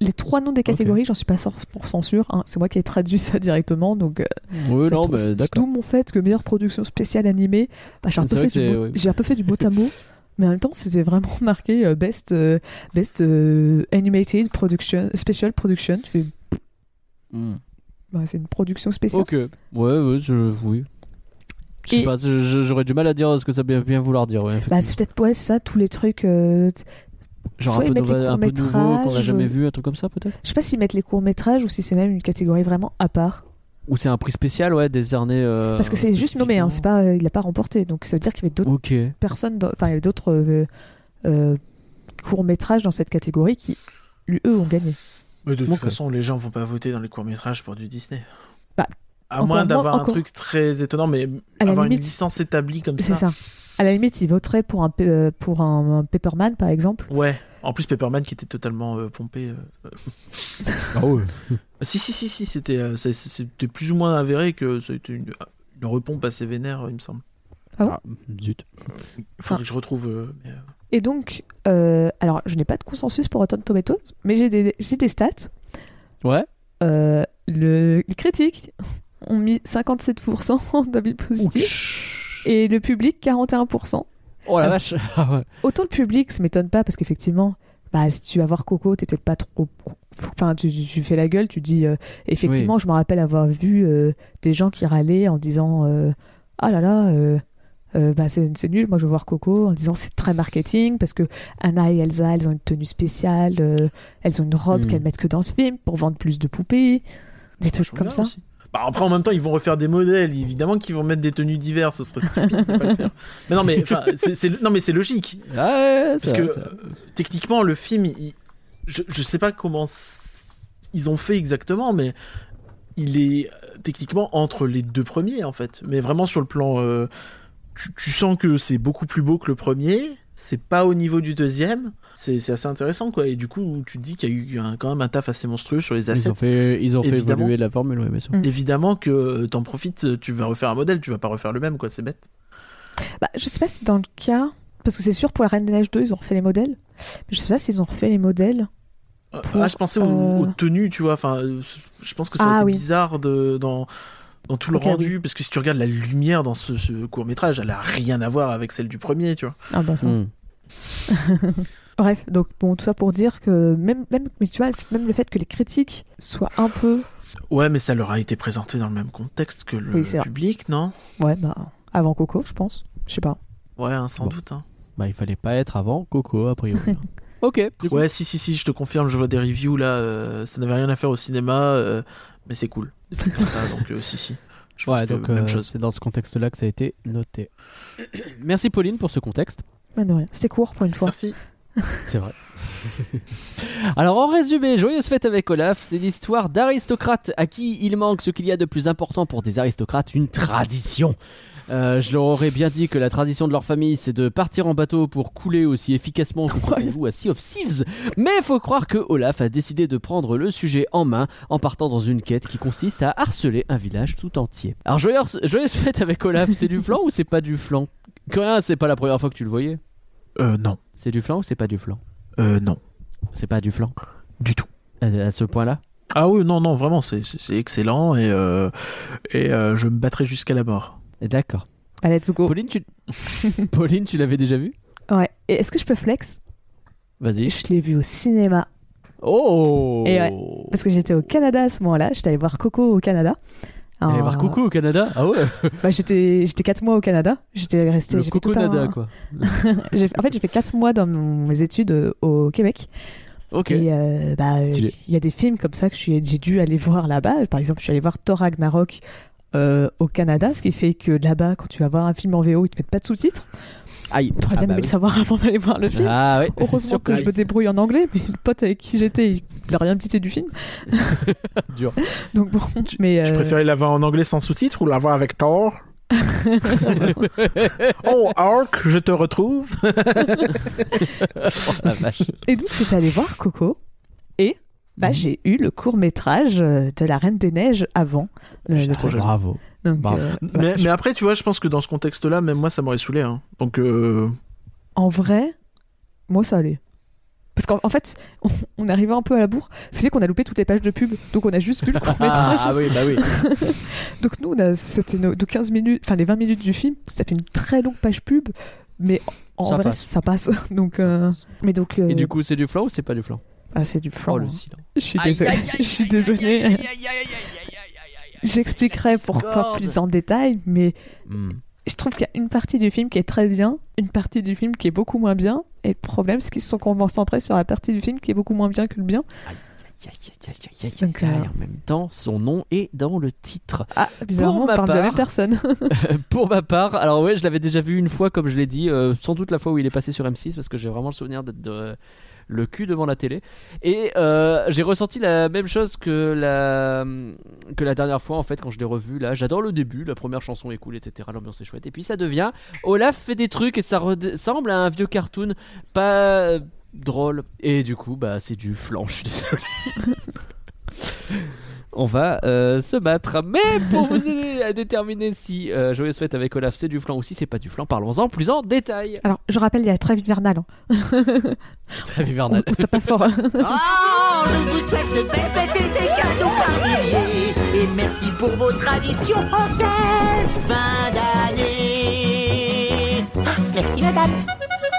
les trois noms des catégories, j'en suis pas 100% sûr. hein. C'est moi qui ai traduit ça directement, donc euh, Oui, ça mais c'est d'accord. tout mon fait que meilleure production spéciale animée. Bah, j'ai un, ouais. un peu fait du mot à mot. Mais en même temps, c'était vraiment marqué euh, best, euh, best euh, animated production, special production. Tu fais, Hmm. bah, c'est une production spéciale. Ok. Ouais, ouais, je. Oui. Je sais pas, j'aurais du mal à dire ce que ça peut bien vouloir dire. Ouais, Bah, c'est peut-être ouais, ça, tous les trucs. euh, Genre soit un peu, un nouveau qu'on n'a jamais vu, un truc comme ça peut-être? Je sais pas s'ils mettent les courts-métrages ou si c'est même une catégorie vraiment à part. Ou c'est un prix spécial, ouais, décerné. euh, Parce que c'est juste nommé, hein, c'est pas, euh, il a pas remporté. Donc ça veut dire qu'il y avait d'autres personnes, enfin il y avait d'autres euh, euh, courts-métrages dans cette catégorie qui, lui, eux, ont gagné. Mais de toute façon, les gens vont pas voter dans les courts métrages pour du Disney. Bah, à moins d'avoir un truc très étonnant, mais À la avoir une limite- licence établie comme C'est ça. ça. À la limite, ils voteraient pour un, euh, pour un, un Pepperman, par exemple. Ouais. En plus, Pepperman qui était totalement euh, pompé. euh, Ah ouais. Si, si, si, si, c'était euh, c'était plus ou moins avéré que c'était une, une repompe assez vénère, il me semble. Ah bon? Ah, zut. Il faudrait que je retrouve. euh, mais, euh, Et donc, euh, alors je n'ai pas de consensus pour Rotten Tomatoes, mais j'ai des, j'ai des stats. Ouais. Euh, le, les critiques ont mis 57% d'avis positifs Ouch. et le public 41%. Oh la Ah. vache. Ah. Autant le public, ça m'étonne pas parce qu'effectivement, bah, si tu vas voir Coco, t'es peut-être pas trop. Enfin, tu, tu fais la gueule, tu dis. euh, effectivement, je me rappelle avoir vu euh, des gens qui râlaient en disant euh, Ah là là, euh, euh, bah, c'est nul, moi je veux voir Coco, en disant c'est très marketing parce que Anna et Elsa, elles ont une tenue spéciale, euh, elles ont une robe Hmm. qu'elles mettent que dans ce film pour vendre plus de poupées, des trucs comme ça. aussi. Bah, après, en même temps, ils vont refaire des modèles. Évidemment qu'ils vont mettre des tenues diverses. Ce serait stupide de pas le faire. Mais non, mais, c'est, c'est- non, mais c'est logique. Ah ouais, Parce que euh, techniquement, le film, il- je, je sais pas comment ils ont fait exactement, mais il est euh, techniquement entre les deux premiers en fait. Mais vraiment sur le plan, euh, tu, tu sens que c'est beaucoup plus beau que le premier. C'est pas au niveau du deuxième. C'est, c'est assez intéressant quoi. Et du coup, tu te dis qu'il y a eu un- quand même un taf assez monstrueux sur les assets. Ils ont fait, ils ont fait évoluer la formule, bien sûr. Mm. Évidemment que euh, t'en profites, tu vas refaire un modèle, tu vas pas refaire le même quoi. C'est bête. Bah, je sais pas si dans le cas. Parce que c'est sûr, pour la Reine des Neiges 2, ils ont refait les modèles. Mais je sais pas s'ils ont refait les modèles. Euh, Pour, ah, je pensais aux, euh, aux tenues, tu vois. Enfin, euh, je pense que ça Ah, a été oui. bizarre de, dans, dans tout le rendu. Parce que si tu regardes la lumière dans ce, court métrage, elle a rien à voir avec celle du premier, tu vois. Ah bah ça. Mm. Bref, donc bon, tout ça pour dire que même, même, mais tu vois, même le fait que les critiques soient un peu, Ouais, mais ça leur a été présenté dans le même contexte que le Oui, c'est vrai. public, non? Ouais, bah, avant Coco, je pense. Je sais pas. Ouais, hein, sans Bon. doute. hein. Bah, il fallait pas être avant Coco, a priori. ok. du coup. Ouais, si, si, si, je te confirme, je vois des reviews là. euh, ça n'avait rien à faire au cinéma, euh, mais c'est cool. Comme ça, donc euh, si, si. Je pense Ouais, que donc même euh, chose. c'est dans ce contexte-là que ça a été noté. Merci Pauline pour ce contexte. Mais de rien. C'était court pour une fois. Merci. C'est vrai. Alors en résumé, Joyeuse fête avec Olaf, c'est l'histoire d'aristocrates à qui il manque ce qu'il y a de plus important pour des aristocrates, une tradition. Euh, je leur aurais bien dit que la tradition de leur famille c'est de partir en bateau pour couler aussi efficacement que quand on joue à Sea of Thieves. Mais faut croire que Olaf a décidé de prendre le sujet en main en partant dans une quête qui consiste à harceler un village tout entier. Alors joyeuse, joyeuse fête avec Olaf, c'est du flan ou c'est pas du flan Corinne, c'est pas la première fois que tu le voyais? Euh, non. C'est du flan ou c'est pas du flan Euh, non. C'est pas du flan Du tout. à, à ce point-là Ah oui, non, non, vraiment, c'est excellent et, euh, et euh, je me battrai jusqu'à la mort. D'accord. Bah, let's go. Pauline, tu, Pauline, tu l'avais déjà vu Ouais. Et est-ce que je peux flex? Vas-y. Je l'ai vu au cinéma. Oh Et ouais. Parce que j'étais au Canada à ce moment-là. J'étais allée voir Coco au Canada. Allez voir Coucou au Canada Ah ouais Bah, j'étais j'étais 4 mois au Canada. J'étais restée. Le un- Coco-Nada, quoi. En fait, j'ai fait 4 mois dans mon- mes études euh, au Québec. Ok. Et euh, bah, il y a des films comme ça que j'ai dû aller voir là-bas. Par exemple, je suis allée voir Thor Ragnarok euh, au Canada, ce qui fait que là-bas, quand tu vas voir un film en VO, ils te mettent pas de sous-titres. Aïe. T'aurais Ah bien bah aimé oui. le savoir avant d'aller voir le film. Ah oui. Heureusement que je me débrouille en anglais, mais le pote avec qui j'étais, il n'a rien pitié du film. Dur. Donc bon, mais Tu euh, préférais la voir en anglais sans sous-titres ou la voir avec Thor? Oh, Ark, je te retrouve Oh, la vache. et donc j'étais allée voir Coco et bah, Mhm. j'ai eu le court métrage de La Reine des Neiges avant. le- le. Bravo. Donc, Bravo. euh, mais, voilà. mais après, tu vois, je pense que dans ce contexte-là, même moi, ça m'aurait saoulé. Hein. Donc, euh, En vrai, moi ça allait. Parce qu'en en fait, on, on arrivait un peu à la bourre. C'est fait qu'on a loupé toutes les pages de pub, donc on a juste vu le court métrage. Ah, ah oui, bah oui. Donc nous, c'était nos- de 15 minutes, enfin les 20 minutes du film, ça fait une très longue page pub, mais en Ça vrai, passe. ça passe. Donc, euh, mais donc, euh, Et du coup, c'est du flan ou c'est pas du flan? Ah, c'est du flan. Oh le hein. silence. Je suis désolée. Je suis désolée. J'expliquerai pourquoi plus en détail, mais Hmm. je trouve qu'il y a une partie du film qui est très bien, une partie du film qui est beaucoup moins bien. Et le problème, c'est qu'ils se sont concentrés sur la partie du film qui est beaucoup moins bien que le bien. Aïe, aïe, aïe, aïe, aïe, aïe, Donc, aïe. euh, En même temps, son nom est dans le titre. Ah, bizarrement, on parle de la même part- personne. Pour ma part, alors ouais, je l'avais déjà vu une fois, comme je l'ai dit, euh, sans doute la fois où il est passé sur M6, parce que j'ai vraiment le souvenir d'être de- le cul devant la télé. Et euh, j'ai ressenti la même chose que la, que la dernière fois, en fait, quand je l'ai revu. Là, j'adore le début, la première chanson est cool, etc. L'ambiance est chouette. Et puis ça devient, Olaf fait des trucs et ça ressemble à un vieux cartoon, pas drôle. Et du coup, bah, c'est du flan, je suis désolé. on va euh, se battre. Mais pour vous aider à déterminer si euh, Joyeux Fête avec Olaf c'est du flan ou si c'est pas du flan, parlons-en plus en détail. Alors, je rappelle, il y a Trêve hivernale. hein. Très On, hivernal. on tape pas fort. hein. Oh, je vous souhaite de belles fêtes et des cadeaux milliers. Et merci pour vos traditions en cette fin d'année. Merci, madame.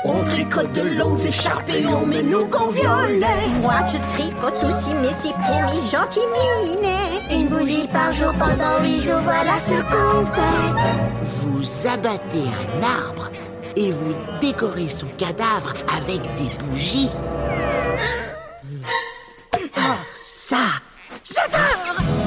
On tricote de longues écharpes et on met nos gants violets. Moi je tripote aussi, mais c'est pour mes gentils minets. Une bougie par jour pendant huit jours, voilà ce qu'on fait. Vous abattez un arbre et vous décorez son cadavre avec des bougies. Oh, ça, j'adore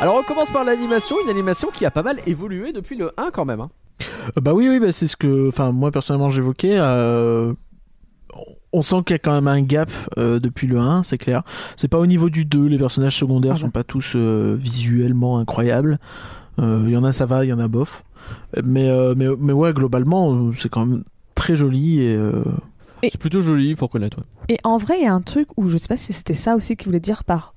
Alors on commence par l'animation, une animation qui a pas mal évolué depuis le 1 quand même. hein. Euh, Bah oui, oui, bah c'est ce que, enfin, moi personnellement j'évoquais. euh, On sent qu'il y a quand même un gap euh, depuis le 1, c'est clair. C'est pas au niveau du 2, les personnages secondaires Ah sont pas tous euh, visuellement incroyables. Euh, Il y en a ça va, il y en a bof. Mais, euh, mais, mais ouais, globalement, c'est quand même très joli et. euh, Et- C'est plutôt joli, il faut reconnaître. ouais. Et en vrai, il y a un truc où je sais pas si c'était ça aussi qu'il voulait dire par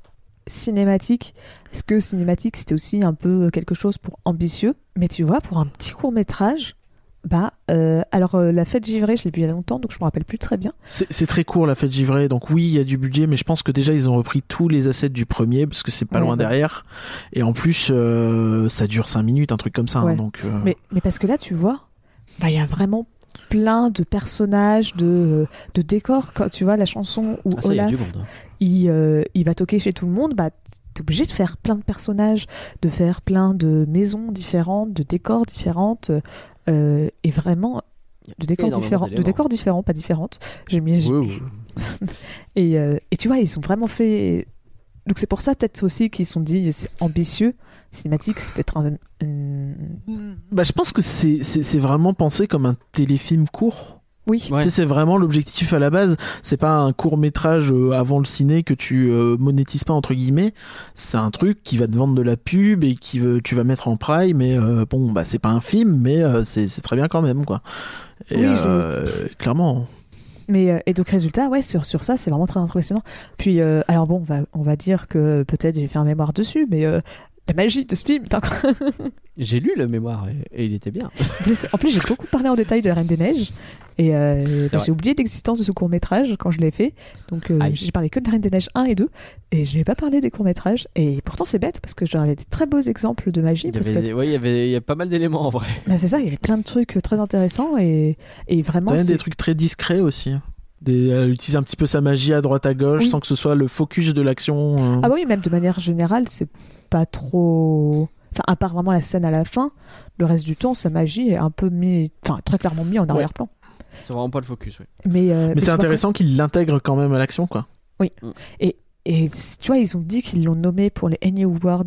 cinématique. Est-ce que cinématique c'était aussi un peu quelque chose pour ambitieux? Mais tu vois, pour un petit court métrage, bah, euh, alors euh, la fête givrée, je l'ai vu il y a longtemps, donc je me rappelle plus très bien. C'est très court la fête givrée, donc oui, il y a du budget, mais je pense que déjà ils ont repris tous les assets du premier parce que c'est pas Ouais, loin ouais. derrière. Et en plus, euh, ça dure 5 minutes, un truc comme ça. hein, donc, euh, Mais, mais parce que là, tu vois, bah, il y a vraiment plein de personnages, de, de décors. Quand tu vois la chanson où Ah ça, il y a Olaf du monde. hein. Il, euh, il va toquer chez tout le monde, bah, t'es obligé de faire plein de personnages, de faire plein de maisons différentes, de décors différentes, euh, et vraiment de décors différents, de décors différents, pas différentes. J'ai mis, Oui, oui. Et, euh, et tu vois, ils sont vraiment faits. Donc c'est pour ça peut-être aussi qu'ils se sont dit c'est ambitieux. Cinématique, c'est peut-être un, un- Bah, je pense que c'est vraiment pensé comme un téléfilm court. Oui, Ouais. Tu sais, c'est vraiment l'objectif à la base. C'est pas un court métrage euh, avant le ciné que tu euh, monétises pas entre guillemets. C'est un truc qui va te vendre de la pub et qui veut, tu vas mettre en prime. Mais euh, bon, bah c'est pas un film, mais euh, c'est très bien quand même quoi. Et Oui, je- clairement. Mais euh, et donc résultat, ouais, sur, sur ça, c'est vraiment très impressionnant. Puis euh, alors bon, on va, on va dire que peut-être j'ai fait un mémoire dessus, mais euh, la magie de ce film. J'ai lu le mémoire et, et il était bien. En plus, en plus, j'ai beaucoup parlé en détail de la Reine des Neiges. Et euh, bah, j'ai oublié l'existence de ce court-métrage quand je l'ai fait. Donc euh, j'ai parlé que de la Reine des Neiges 1 et 2. Et je n'ai pas parlé des courts-métrages. Et pourtant, c'est bête parce que j'avais des très beaux exemples de magie. Il y parce avait, que ouais, il y avait il y a pas mal d'éléments en vrai. bah, c'est ça, il y avait plein de trucs très intéressants. Et, et vraiment, des trucs très discrets aussi. Des, elle utilise un petit peu sa magie à droite à gauche Oui. sans que ce soit le focus de l'action. euh. Ah bah oui, même de manière générale, c'est pas trop. Enfin, à part vraiment la scène à la fin, le reste du temps, sa magie est un peu mis. Enfin, très clairement mis en arrière-plan. C'est vraiment pas le focus. Ouais. Mais, euh, Mais c'est intéressant qu'il l'intègre quand même à l'action quoi. Et c- tu vois, ils ont dit qu'ils l'ont nommé pour les Annie Awards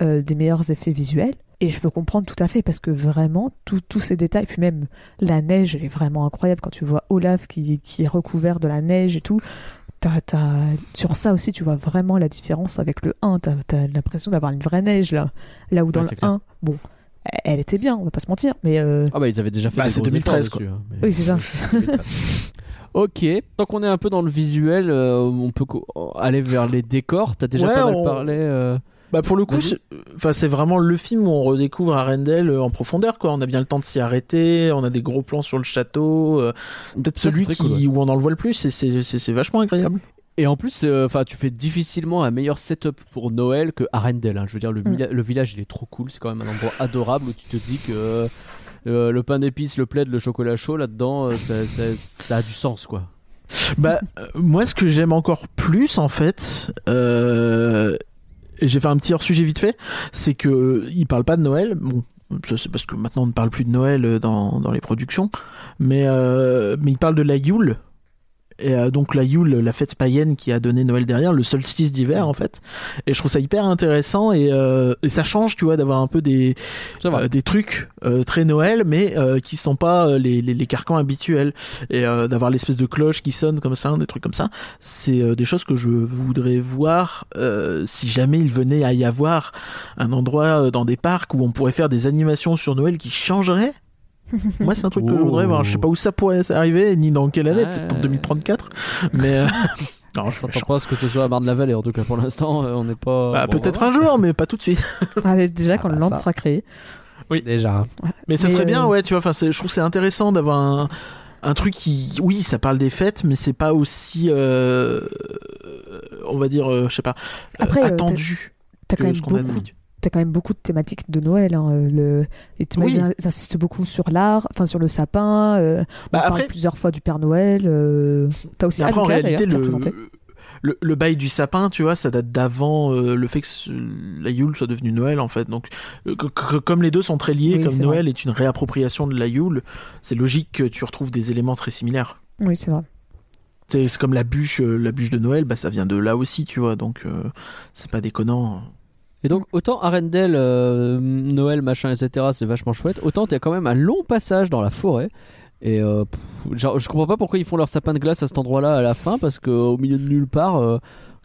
euh, des meilleurs effets visuels. Et je peux comprendre tout à fait parce que vraiment, tout- tous ces détails, puis même la neige, elle est vraiment incroyable quand tu vois Olaf qui, qui est recouvert de la neige et tout. T'as- t'as- Sur ça aussi, tu vois vraiment la différence avec le 1. T'as as, l'impression d'avoir une vraie neige là. Là où dans Ouais, le c'est clair. 1, bon, elle était bien, on va pas se mentir, mais. euh, Ah bah ils avaient déjà fait Bah, c'est gros 2013, efforts dessus, hein, mais- Oui, c'est ça. Ok, tant qu'on est un peu dans le visuel, euh, on peut aller vers les décors. T'as déjà Ouais, pas mal on- parlé. euh, Bah pour le coup, enfin c'est vraiment le film où on redécouvre Arendelle en profondeur quoi. On a bien le temps de s'y arrêter, on a des gros plans sur le château. euh, Peut-être celui très qui cool, ouais. où on en le voit le plus et c'est c'est c'est vachement agréable. Et en plus, euh, enfin, tu fais difficilement un meilleur setup pour Noël que Arendelle. hein. Je veux dire, le, Mm. le village, il est trop cool. C'est quand même un endroit adorable où tu te dis que euh, le pain d'épices, le plaid, le chocolat chaud là-dedans, euh, ça, ça- ça a du sens, quoi. Bah, euh, moi, ce que j'aime encore plus, en fait, euh, et j'ai fait un petit hors-sujet vite fait, c'est que euh, il parle pas de Noël. Bon, ça, c'est parce que maintenant on ne parle plus de Noël euh, dans, dans les productions, mais, euh, mais il parle de la Yule. Et euh, donc la Yule, la fête païenne qui a donné Noël derrière, le solstice d'hiver en fait. Et je trouve ça hyper intéressant et, euh, et ça change, tu vois, d'avoir un peu des, euh, des trucs euh, très Noël, mais euh, qui sont pas les, les, les carcans habituels. Et euh, d'avoir l'espèce de cloche qui sonne comme ça, des trucs comme ça, c'est euh, des choses que je voudrais voir euh, si jamais il venait à y avoir un endroit dans des parcs où on pourrait faire des animations sur Noël qui changeraient. Moi, c'est un truc que je voudrais voir. Je sais pas où ça pourrait arriver, ni dans quelle année, Ouais. peut-être en 2034. Mais euh, non, je t'entends pas que ce soit à Marne-la-Vallée, en tout cas pour l'instant, euh, on n'est pas. bah, bon, peut-être un jour, mais pas tout de suite. Ah, déjà, quand bah, le land ça. sera créé. voir. Déjà. Mais ça Mais, serait bien, euh, ouais, tu vois. Enfin, je trouve que c'est intéressant d'avoir un, un truc qui, oui, ça parle des fêtes, mais c'est pas aussi, euh, on va dire, euh, je sais pas, Après, euh, attendu T'as quand, même ce qu'on a beaucoup, d'habitude. t'as quand même beaucoup de thématiques de Noël. Hein. euh, Le... Et tu- Oui. ils insistent beaucoup sur l'art, enfin sur le sapin. euh, on Bah, parle après- plusieurs fois du Père Noël. euh, T'as aussi après, en réalité, le, le, le bail du sapin, tu vois, ça date d'avant euh, le fait que la Yule soit devenue Noël, en fait. Donc, comme les deux sont très liés, Oui, comme Noël est une réappropriation de la Yule, c'est logique que tu retrouves des éléments très similaires. Oui, c'est vrai. C'est comme la bûche, la bûche de Noël, bah ça vient de là aussi, tu vois. Donc, euh, c'est pas déconnant. Et donc, autant Arendelle, euh, Noël, machin, etc., c'est vachement chouette, autant t'as quand même un long passage dans la forêt. Et euh, pff, je comprends pas pourquoi ils font leur sapin de glace à cet endroit-là à la fin, parce qu'au milieu de nulle part, euh,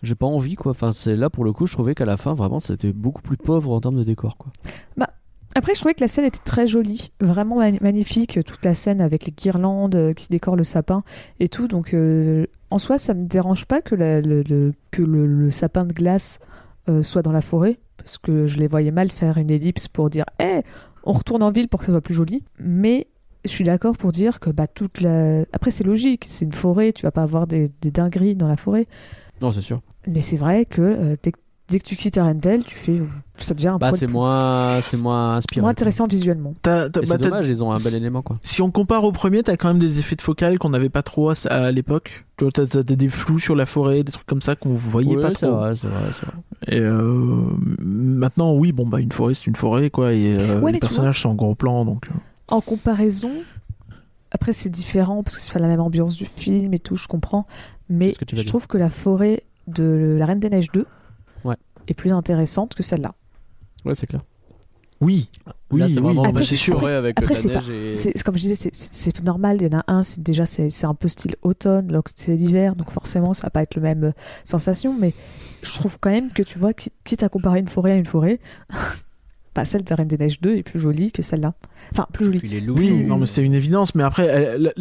j'ai pas envie quoi. Enfin, c'est là pour le coup, je trouvais qu'à la fin, vraiment, c'était beaucoup plus pauvre en termes de décor quoi. Après, je trouvais que la scène était très jolie, vraiment magnifique, toute la scène avec les guirlandes euh, qui décorent le sapin et tout. Donc, euh, en soi, ça me dérange pas que, le, que le, sapin de glace soit dans la forêt, parce que je les voyais mal faire une ellipse pour dire, hé, on retourne en ville pour que ça soit plus joli. Mais je suis d'accord pour dire que bah, toute la. Après, c'est logique, c'est une forêt, tu vas pas avoir des, des dingueries dans la forêt. Non, c'est sûr. Mais c'est vrai que euh, dès, que- tu quittes Arendelle, tu fais. Ça devient un Bah, c'est moins, c'est moins inspirant. moins intéressant visuellement. T'as- t'as- Et bah, c'est dommage, ils ont un bel élément quoi. Si on compare au premier, t'as quand même des effets de focale qu'on n'avait pas trop à, à l'époque. Tu vois, t'as, t'as des flous sur la forêt, des trucs comme ça qu'on voyait Oui, pas c'est trop. vrai, c'est vrai, c'est vrai. Et euh, maintenant, oui, bon, bah, une forêt, c'est une forêt, quoi. Et euh, Ouais, les personnages sont en gros plan, donc. euh. En comparaison, après c'est différent parce que c'est pas la même ambiance du film et tout, je comprends. Mais je trouve que la forêt de La Reine des Neiges 2 Ouais. Est plus intéressante que celle-là. Ouais, c'est clair. Oui, oui, c'est oui. bah, sûr, après- avec après, la c'est neige et. Comme je disais, c'est- normal. Il y en a un, c'est déjà c'est un peu style automne, alors que c'est l'hiver, donc forcément ça va pas être le même euh, sensation. Mais je trouve quand même que tu vois, qui- quitte à comparer une forêt à une forêt, bah, celle de La Reine des Neiges 2 est plus jolie que celle-là. Enfin, plus jolie. Puis les loups. Oui, non, mais c'est une évidence. Mais après, elle- la,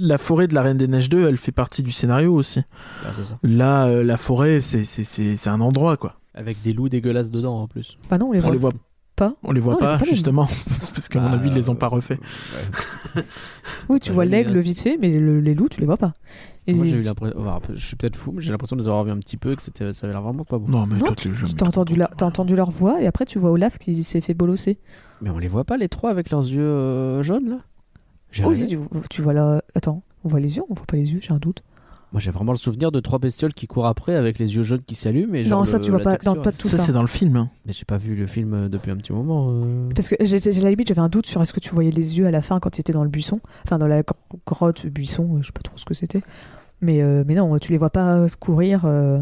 la forêt de la Reine des Neiges 2, elle fait partie du scénario aussi. Bah, ça. Là, euh, la forêt, c'est, c'est, c'est, c'est un endroit, quoi. Avec des loups dégueulasses dedans en plus. Bah non, on les On voit les voit pas. On les voit Non, on les pas, voit pas, les justement. Parce qu'à mon Bah, avis, ils les ont pas refaits. Oui, tu Pas vois l'aigle hein. vite fait, mais le- les loups, tu les vois pas. Et Moi, j'ai eu l'impression. enfin, je suis peut-être fou, mais j'ai l'impression de les avoir vus un petit peu et que c'était, ça avait l'air vraiment pas beau. Non, mais Non, toi, tu T'as entendu, la- entendu leur voix et après tu vois Olaf qui s'est fait bolosser. Mais on les voit pas les trois avec leurs yeux euh, jaunes là? J'ai Oh, si, tu, tu vois là. Attends, on voit les yeux On voit pas les yeux, j'ai un doute. Moi j'ai vraiment le souvenir de trois bestioles qui courent après avec les yeux jaunes qui s'allument. Et genre Non, ça, le- tu vois pas- texture, non, pas elle- tout ça, ça. c'est dans le film. hein. Mais j'ai pas vu le film euh, depuis un petit moment. euh. Parce que j'ai la limite, j'avais un doute sur est-ce que tu voyais les yeux à la fin quand tu étais dans le buisson. Enfin, dans la gro- grotte, buisson, euh, je sais pas trop ce que c'était. Mais, euh, mais non, tu les vois pas courir. euh.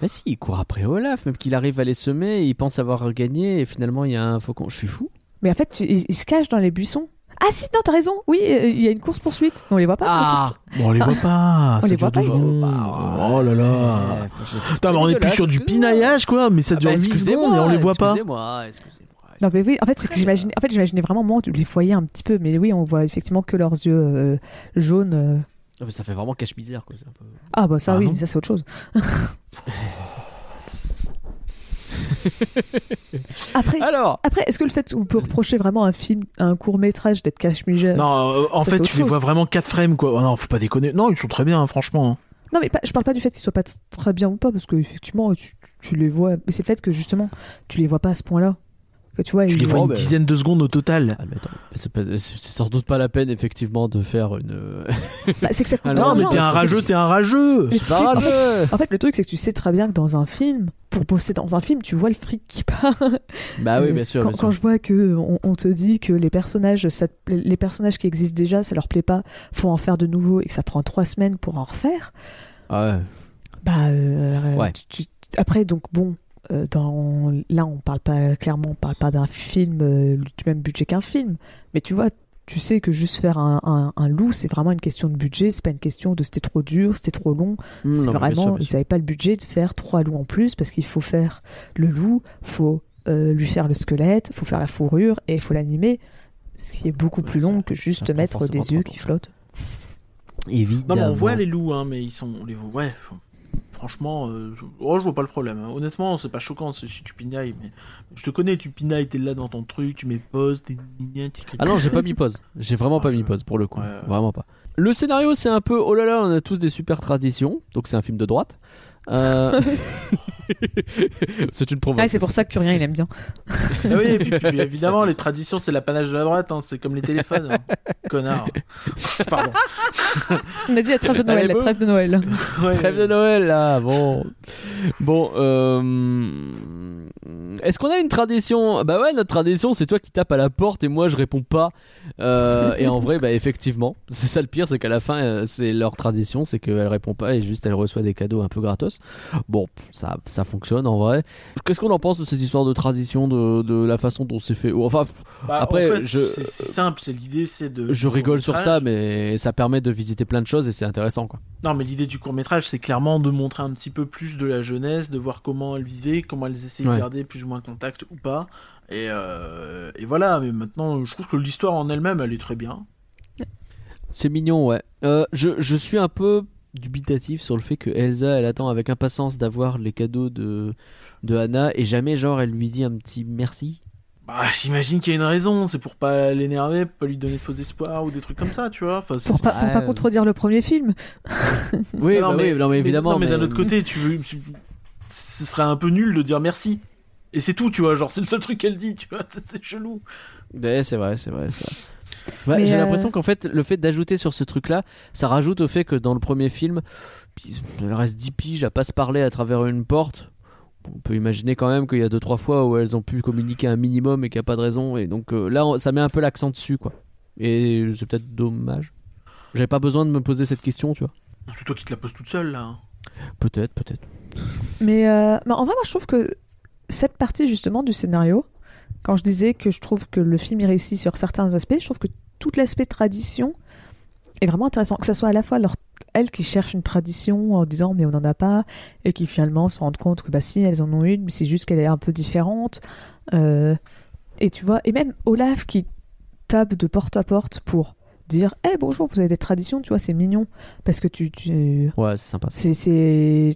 Mais si, il court après Olaf, même qu'il arrive à les semer, il pense avoir gagné et finalement il y a un faucon. Je suis fou. Mais en fait, tu- ils, ils se cachent dans les buissons. Ah si, non, t'as raison. Oui, euh, il y a une course-poursuite. On les voit pas. Ah Bon, on les voit pas. On ça les dure voit pas, deux ils sont- secondes. Oh là là. Putain, mais on est plus sur du pinaillage, quoi. Mais ça Ah dure bah, 8 excusez-moi, secondes et on les voit pas. Excusez-moi, excusez-moi. Non mais oui, en fait c'est que j'imaginais, en fait j'imaginais vraiment moi les voyais un petit peu, mais oui on voit effectivement que leurs yeux euh, jaunes. euh. Ah, mais ça fait vraiment cache bizarre quoi. c'est un peu- Ah bah ça Ah oui, non. mais ça c'est autre chose. après, Alors, après est-ce que le fait qu'on peut reprocher vraiment un film, un court métrage d'être cache-misère? Non, euh, en Ça, fait, tu les chose. vois vraiment 4 frames, quoi. Oh non, faut pas déconner. Non, ils sont très bien, hein, franchement. Non mais pas- je parle pas du fait qu'ils soient pas très bien ou pas, parce que effectivement tu, tu les vois, mais c'est le fait que justement tu les vois pas à ce point-là. Que tu vois, Tu les vois une bah. dizaine de secondes au total. admettons. C'est sans doute pas la peine, effectivement, de faire une. Bah, c'est que ça coûte Ah Non, mais t'es un rageux, t'es un rageux. Sais, en, fait, en fait, le truc, c'est que tu sais très bien que dans un film, pour bosser dans un film, tu vois le fric qui part. Bah oui, Euh, bien sûr. Quand, bien quand sûr. je vois que on, on te dit que les personnages, ça les personnages qui existent déjà, ça leur plaît pas, faut en faire de nouveau et que ça prend trois semaines pour en refaire. Ah ouais. Bah euh, Ouais. tu- tu- après donc bon. Euh, dans, là, on parle pas clairement, on parle pas d'un film euh, du même budget qu'un film, mais tu vois, tu sais que juste faire un, un- un loup, c'est vraiment une question de budget, c'est pas une question de c'était trop dur, c'était trop long. Mmh, C'est vraiment, sûr, bien ils n'avaient pas le budget de faire trois loups en plus parce qu'il faut faire le loup, faut euh, lui faire le squelette, faut faire la fourrure et il faut l'animer, ce qui est beaucoup Ouais, plus long que juste mettre des yeux qui flottent. Évidemment. Non, mais on voit les loups, hein, mais ils sont. On les voit. Ouais. faut- Franchement, euh, je- oh, je vois pas le problème. hein. Honnêtement, c'est pas choquant c'est- si tu pinailles, mais je te connais, tu pinailles, t'es là dans ton truc, tu mets pause, t'es Ah non, j'ai pas mis pause. J'ai vraiment Ah, pas je- mis pause pour le coup. Ouais, ouais. Vraiment pas. Le scénario, c'est un peu oh là là, on a tous des super traditions. Donc c'est un film de droite. Euh, c'est une Ah, provocation. c'est pour ça que Curien il aime bien. Ah oui, et puis, puis, évidemment, les traditions, c'est l'apanage de la droite, hein, c'est comme les téléphones. hein. Connard. Pardon. On a dit la trêve de Noël, Allez, la trêve de Noël. Ouais, Trêve de Noël là, bon. Bon, euh... est-ce qu'on a une tradition? Bah ouais, notre tradition, c'est toi qui tapes à la porte et moi je réponds pas. Euh, et en vrai, bah effectivement, c'est ça le pire, c'est qu'à la fin, euh, c'est leur tradition, c'est qu'elle répond pas et juste elle reçoit des cadeaux un peu gratos. Bon, ça, ça fonctionne en vrai. Qu'est-ce qu'on en pense de cette histoire de tradition, de, de la façon dont c'est fait? Enfin, Bah, Après, en fait, je- c'est simple, c'est l'idée, c'est de. je rigole sur ça, mais ça permet de visiter plein de choses et c'est intéressant quoi. Non, mais l'idée du court métrage, c'est clairement de montrer un petit peu plus de la jeunesse, de voir comment elles vivaient, comment elles essayaient Ouais. de garder plus ou moins contact ou pas. Et, euh, et voilà, mais maintenant, je trouve que l'histoire en elle-même, elle est très bien. C'est mignon, ouais. Euh, je, je suis un peu dubitatif sur le fait que Elsa, elle attend avec impatience d'avoir les cadeaux de, de Anna et jamais, genre, elle lui dit un petit merci. Bah, j'imagine qu'il y a une raison, c'est pour pas l'énerver, pas lui donner de faux espoirs ou des trucs comme ça, tu vois. Enfin, c'est- Pour pas, pour pas contredire le premier film. Oui, non, bah mais, oui, non, mais évidemment. non, mais, d'un autre côté, tu veux, tu- ce serait un peu nul de dire merci. Et c'est tout, tu vois. Genre, c'est le seul truc qu'elle dit, tu vois. C'est chelou. Ouais, c'est vrai, c'est vrai, c'est vrai. Ouais, J'ai euh, l'impression qu'en fait, le fait d'ajouter sur ce truc-là, ça rajoute au fait que dans le premier film, puis il reste 10 piges à pas se parler à travers une porte. On peut imaginer quand même qu'il y a 2-3 fois où elles ont pu communiquer un minimum et qu'il n'y a pas de raison. Et donc euh, là, on- ça met un peu l'accent dessus, quoi. Et c'est peut-être dommage. J'avais pas besoin de me poser cette question, tu vois. C'est toi qui te la poses toute seule, là. hein. Peut-être, peut-être. Mais, euh, mais en vrai, moi, je trouve que cette partie justement du scénario, quand je disais que je trouve que le film est réussi sur certains aspects, je trouve que tout l'aspect tradition est vraiment intéressant. Que ce soit à la fois leur, elles qui cherchent une tradition en disant mais on n'en a pas, et qui finalement se rendent compte que bah si, elles en ont une, mais c'est juste qu'elle est un peu différente. Euh, et tu vois, et même Olaf qui tape de porte à porte pour dire Eh bonjour, vous avez des traditions, tu vois, c'est mignon. Parce que tu, tu, Ouais, c'est sympa. c'est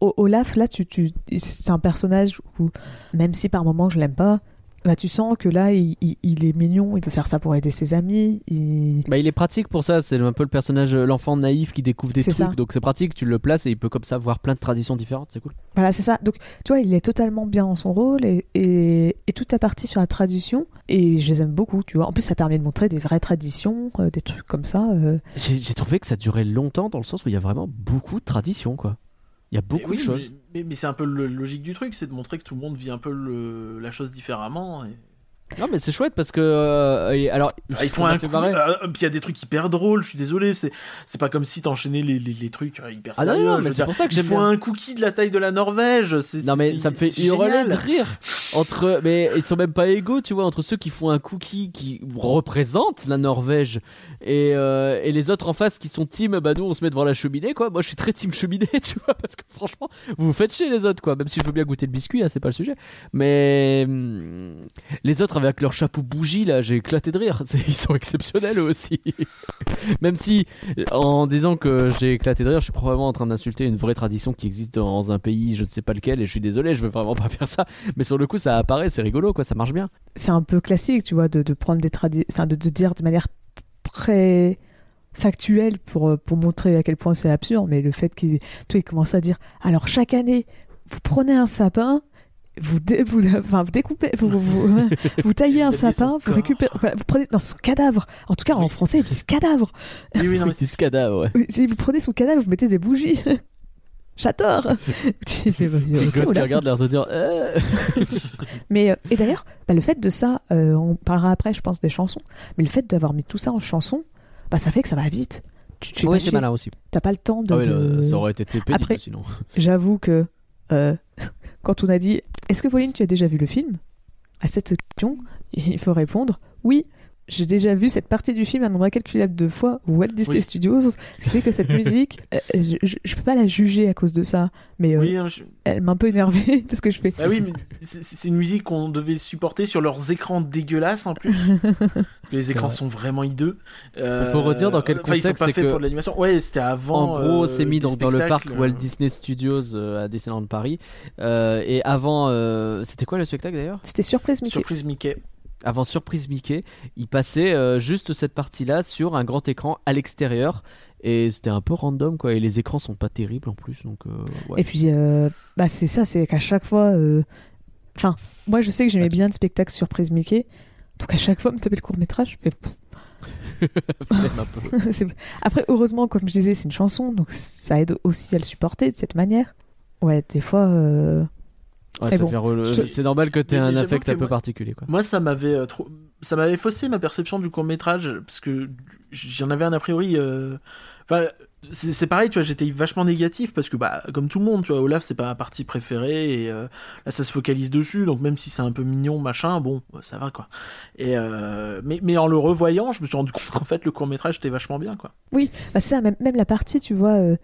Olaf là tu, tu c'est un personnage où même si par moments je l'aime pas bah tu sens que là il, il- il est mignon il peut faire ça pour aider ses amis il... Bah, il est pratique pour ça, c'est un peu le personnage, euh, l'enfant naïf qui découvre des trucs, ça. donc c'est pratique, tu le places et il peut comme ça voir plein de traditions différentes, c'est cool. voilà c'est ça donc tu vois il est totalement bien dans son rôle et, et, et toute la partie sur la tradition et je les aime beaucoup tu vois en plus ça permet de montrer des vraies traditions euh, des trucs comme ça euh. J'ai trouvé que ça durait longtemps dans le sens où il y a vraiment beaucoup de traditions, quoi. Il y a beaucoup oui, de choses. Mais, mais- mais c'est un peu le logique du truc, c'est de montrer que tout le monde vit un peu le- la chose différemment. et- Non, mais c'est chouette parce que. euh, alors, Ah, ils font un coup. euh, puis il y a des trucs hyper drôles, je suis désolé. C'est c'est pas comme si t'enchaînais les, les, les trucs euh, hyper Ah non, sérieux. non, je mais c'est pour ça que Ils j'aime font bien. un cookie de la taille de la Norvège. c'est- Non mais ça me fait hurler de rire entre mais ils sont même pas égaux tu vois entre ceux qui font un cookie qui représente la Norvège et, euh, et les autres en face qui sont team bah nous on se met devant la cheminée quoi moi je suis très team cheminée tu vois parce que franchement vous vous faites chier les autres quoi même si je veux bien goûter le biscuit hein, c'est pas le sujet mais hum, les autres avec leur chapeau bougie là j'ai éclaté de rire. Ils sont exceptionnels eux aussi. Même si en disant que j'ai éclaté de rire je suis probablement en train d'insulter une vraie tradition qui existe dans un pays je ne sais pas lequel et je suis désolé je veux vraiment pas faire ça. Mais sur le coup ça apparaît c'est rigolo quoi ça marche bien. C'est un peu classique tu vois de, de prendre des traditions enfin de, dire de manière très factuelle pour, euh, pour montrer à quel point c'est absurde mais le fait qu'il il commence à dire alors chaque année vous prenez un sapin vous, dé- vous, enfin, vous découpez, vous, vous, vous, vous taillez un sapin, vous récupérez, enfin, vous prenez dans son cadavre. En tout cas, en Oui. français, ils disent cadavre. Oui, oui, non, mais C'est ce cadavre, ouais. Oui, Si vous prenez son cadavre, vous mettez des bougies. J'adore. Tu fais, bah, Les gosses qui regardent l'air de dire euh. Mais euh, et d'ailleurs, bah, le fait de ça, euh, on parlera après, je pense, des chansons. Mais le fait d'avoir mis tout ça en chanson, bah ça fait que ça va vite. Tu, tu pas c'est malin aussi. T'as pas le temps de. Ah de- ça aurait été pénible Après- sinon. J'avoue que euh, quand on a dit Est-ce que Pauline, tu as déjà vu le film? À cette question, il faut répondre Oui. J'ai déjà vu cette partie du film un nombre incalculable de fois au Walt Disney Oui. Studios, ce qui fait que cette musique, euh, je, je, je peux pas la juger à cause de ça, mais euh, Oui, hein, je- elle m'a un peu énervée parce que je fais Bah oui, mais c'est une musique qu'on devait supporter sur leurs écrans dégueulasses en plus. les écrans vrai. sont vraiment hideux. Euh, On peut redire dans quel enfin, ils sont contexte, pas c'est faits que- pour de l'animation. Ouais, c'était avant. En gros, euh, c'est mis dans le parc Walt euh, Disney Studios euh, à Disneyland Paris. Euh, et avant, euh, c'était quoi le spectacle d'ailleurs? C'était surprise Mickey. Surprise Mickey. Avant Surprise Mickey, il passait euh, juste cette partie-là sur un grand écran à l'extérieur. Et c'était un peu random quoi. Et les écrans sont pas terribles en plus. Donc, euh, ouais. Et puis, euh, bah, c'est ça, c'est qu'à chaque fois. Enfin, moi, je sais que j'aimais bien le spectacle surprise Mickey. Donc, à chaque fois, me taper le court métrage, je fais. Après, heureusement, comme je disais, c'est une chanson, donc ça aide aussi à le supporter de cette manière. Ouais, des fois. Ouais, bon, rele- C'est normal que tu aies Mais- un affect un peu moi- particulier quoi. Moi, ça m'avait euh, trop... ça m'avait faussé ma perception du court métrage parce que j'en avais un a priori. euh, Enfin, c'est c'est pareil, tu vois, j'étais vachement négatif parce que bah comme tout le monde, tu vois, Olaf c'est pas ma partie préférée et euh, là ça se focalise dessus, donc même si c'est un peu mignon machin, bon, ça va quoi. Et euh, mais mais en le revoyant, je me suis rendu compte qu'en fait le court métrage était vachement bien quoi. Bah, c'est ça, même, même la partie, tu vois, euh,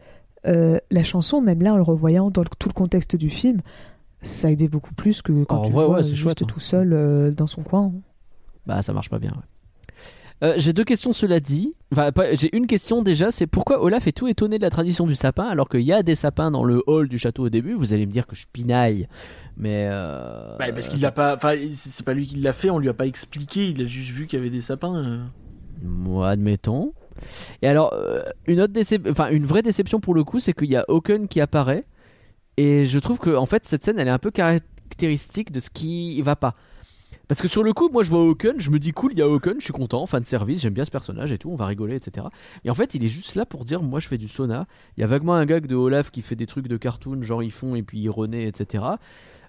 euh, la chanson, même là, en le revoyant dans le- tout le contexte du film, ça aidait beaucoup plus que quand En tu le vois ouais, juste chouette, hein. tout seul euh, dans son coin. Bah ça marche pas bien. ouais. Euh, j'ai deux questions cela dit. Enfin, j'ai une question déjà, c'est pourquoi Olaf est tout étonné de la tradition du sapin alors qu'il y a des sapins dans le hall du château au début? Vous allez me dire que je pinaille, mais euh, Bah, parce qu'il l'a pas, enfin c'est pas lui qui l'a fait, on lui a pas expliqué, il a juste vu qu'il y avait des sapins. euh. Moi, admettons. Et alors, euh, une autre décep- enfin une vraie déception pour le coup, c'est qu'il y a Hawken qui apparaît. Et je trouve que en fait cette scène, elle est un peu caractéristique de ce qui va pas. Parce que sur le coup, moi je vois Hawken, je me dis cool, il y a Hawken, je suis content, fan de service, j'aime bien ce personnage et tout, on va rigoler, etc. Et en fait, il est juste là pour dire moi je fais du sauna. Il y a vaguement un gag de Olaf qui fait des trucs de cartoon, genre ils font et puis ils renaît, etc.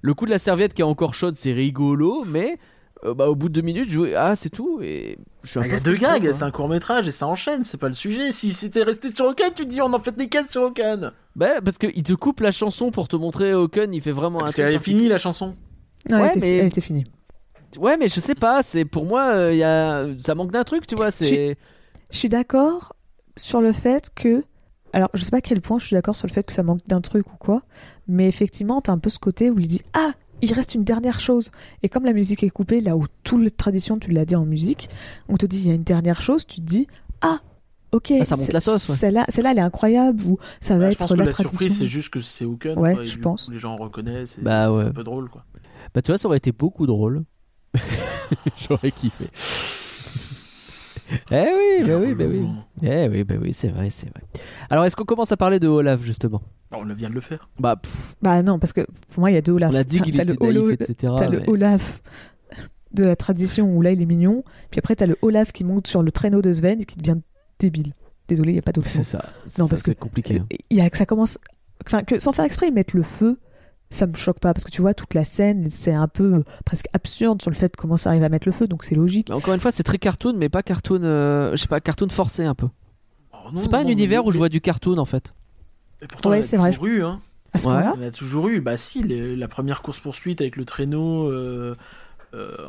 Le coup de la serviette qui est encore chaude, c'est rigolo, mais euh, bah, au bout de deux minutes, je... ah c'est tout. Et je suis un Ah, Il y peu a deux gags, c'est un court métrage et ça enchaîne, c'est pas le sujet. Si c'était resté sur Hawken, tu te dis on en fait des cases sur Hawken. Bah, parce qu'il te coupe la chanson pour te montrer Hawken, il fait vraiment Parce un truc qu'elle est finie la chanson. Non, Ouais, elle, était, mais- elle était finie. Ouais, mais je sais pas, c'est pour moi, euh, il y a... ça manque d'un truc, tu vois. C'est Je suis d'accord sur le fait que. Alors, je sais pas à quel point je suis d'accord sur le fait que ça manque d'un truc ou quoi, mais effectivement, t'as un peu ce côté où il dit Ah, il reste une dernière chose. Et comme la musique est coupée, là où toute la tradition, tu l'as dit en musique, on te dit il y a une dernière chose, tu te dis Ah, ok. Ah, ça monte c'est- la sauce, ouais. Celle-là, celle-là, elle est incroyable, ou ça va je être pense que la, surprise, c'est juste que c'est Hawken. Ouais, quoi, je pense. coup, Les gens reconnaissent. Bah, c'est un peu drôle quoi. Bah, tu vois, ça aurait été beaucoup drôle. J'aurais kiffé. Eh oui, bah oui, bah oui. Eh oui, bah oui, c'est vrai, c'est vrai. Alors, est-ce qu'on commence à parler de Olaf, justement? Bah, on vient de le faire. Bah, pff, Bah non, parce que pour moi, il y a deux Olaf. on a dit T'as- qu'il t'as était le naïf, etc. T'as le mais- Olaf de la tradition où là il est mignon, puis après t'as le Olaf qui monte sur le traîneau de Sven et qui devient débile. Désolé, il n'y a pas d'autre C'est ça. Non, Ça, parce que- c'est compliqué. hein. Il y a que ça commence. Enfin, que sans faire exprès, ils mettent le feu, ça me choque pas parce que tu vois, toute la scène, c'est un peu euh, presque absurde sur le fait comment ça arrive à mettre le feu, donc c'est logique. Mais encore une fois, c'est très cartoon, mais pas cartoon. euh, je sais pas, cartoon forcé un peu. Oh, C'est pas un univers où je vois du cartoon en fait. Et pourtant, Ouais, c'est vrai, toujours eu, hein. À ce Ouais. moment-là, Il y en a toujours eu. Bah si, les- la première course poursuite avec le traîneau euh,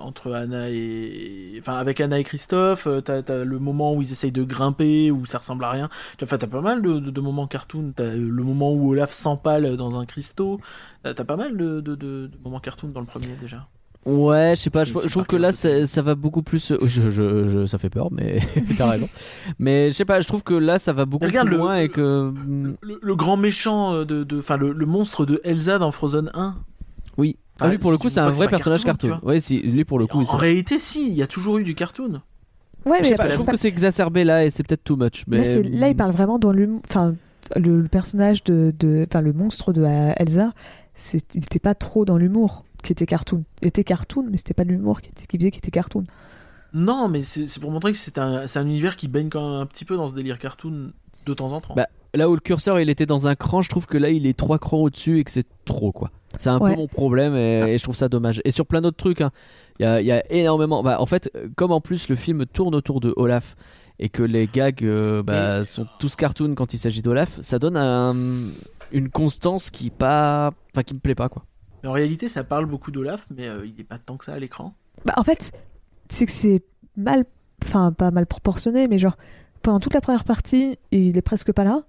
entre Anna et, enfin avec Anna et Christophe. euh, T'as as le moment où ils essayent de grimper où ça ressemble à rien. Enfin, t'as pas mal de, de- de moments cartoon. T'as euh, le moment où Olaf s'empale dans un cristaux. T'as pas mal de, moments cartoon dans le premier déjà. Ouais, je sais pas, je, trouve que là ça, ça va beaucoup plus. euh, je, je- je- ça fait peur, mais t'as raison. Mais je sais pas, je trouve que là ça va beaucoup Regarde plus le- loin et que. Le, le grand méchant euh, de, enfin le, le monstre de Elsa dans Frozen 1. Ah, Ah, lui pour le coup c'est un vrai personnage cartoon, cartoon. Ouais, si, lui pour le coup. en, réalité, si, il y a toujours eu du cartoon. ouais, Je mais pas, je trouve pas- que c'est exacerbé là et c'est peut-être too much. Mais... là, il parle vraiment dans l'humour. Enfin, le, le personnage de, de- enfin, le monstre de euh, Elsa, il n'était pas trop dans l'humour. qui était cartoon. Il était cartoon, mais c'était pas de l'humour qui, était- qui faisait qu'il était cartoon. Non, mais c'est pour montrer que c'est un, c'est un univers qui baigne quand même un petit peu dans ce délire cartoon de temps en temps. Bah, Là où le curseur il était dans un cran, je trouve que là il est trois crans au-dessus et que c'est trop quoi. C'est un Ouais. peu mon problème et, et je trouve ça dommage. Et sur plein d'autres trucs, hein, il y, a, il y a énormément. Bah, en fait, euh, comme en plus le film tourne autour de Olaf et que les gags euh, bah, sont tous cartoon quand il s'agit d'Olaf, ça donne un- une constance qui pas, enfin qui me plaît pas quoi. Mais en réalité, ça parle beaucoup d'Olaf, mais euh, il est pas tant que ça à l'écran. Bah, en fait, c'est que c'est mal, enfin pas mal proportionné, mais genre pendant toute la première partie, il est presque pas là.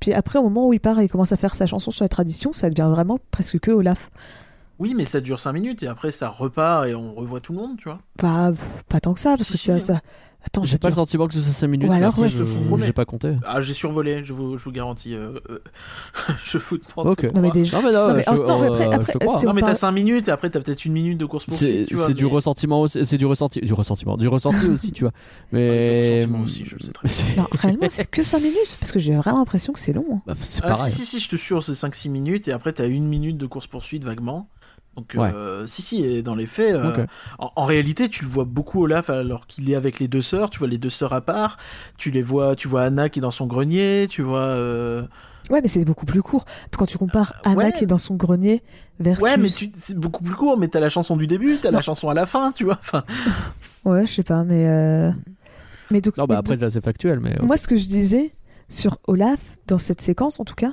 Puis après, au moment où il part et il commence à faire sa chanson sur la tradition, ça devient vraiment presque que Olaf. Oui, mais ça dure 5 minutes et après ça repart et on revoit tout le monde, tu vois. Pas, pff, pas tant que ça, parce Si, que si, ça, hein. ça- Attends, J'ai pas le sentiment que ce soit 5 minutes. Ou alors, ouais, j'ai pas compté. Ah, j'ai survolé, je vous, je vous garantis. euh, euh, je vous demande Ok. de Non, mais déjà- Non mais non, Non, mais- je, te- non, mais après- euh, après, je Non, mais t'as parle- 5 minutes et après t'as peut-être une minute de course C'est vois, c'est du ressentiment aussi, c'est du ressenti, du ressentiment, du ressenti aussi, tu vois. Ouais, du Mais ressentiment aussi, je le sais très bien. Non, réellement, c'est que 5 minutes, parce que j'ai vraiment l'impression que c'est long. hein. bah, c'est Ah, pareil. si, si, si, je te jure, c'est 5-6 minutes et après t'as une minute de course poursuite vaguement. Donc, euh, si, si, et dans les faits, euh, en, en réalité, tu le vois beaucoup Olaf alors qu'il est avec les deux sœurs. Tu vois les deux sœurs à part. Tu les vois, tu vois Anna qui est dans son grenier. Tu vois. euh, Ouais, mais c'est beaucoup plus court. Quand tu compares Anna ouais. qui est dans son grenier versus. Ouais, mais tu- c'est beaucoup plus court. Mais t'as la chanson du début, t'as la chanson à la fin, tu vois. Enfin, Ouais, je sais pas, mais. euh, Mais donc, Non, bah après, donc- là, c'est factuel, mais. euh, Moi, ce que je disais sur Olaf, dans cette séquence en tout cas,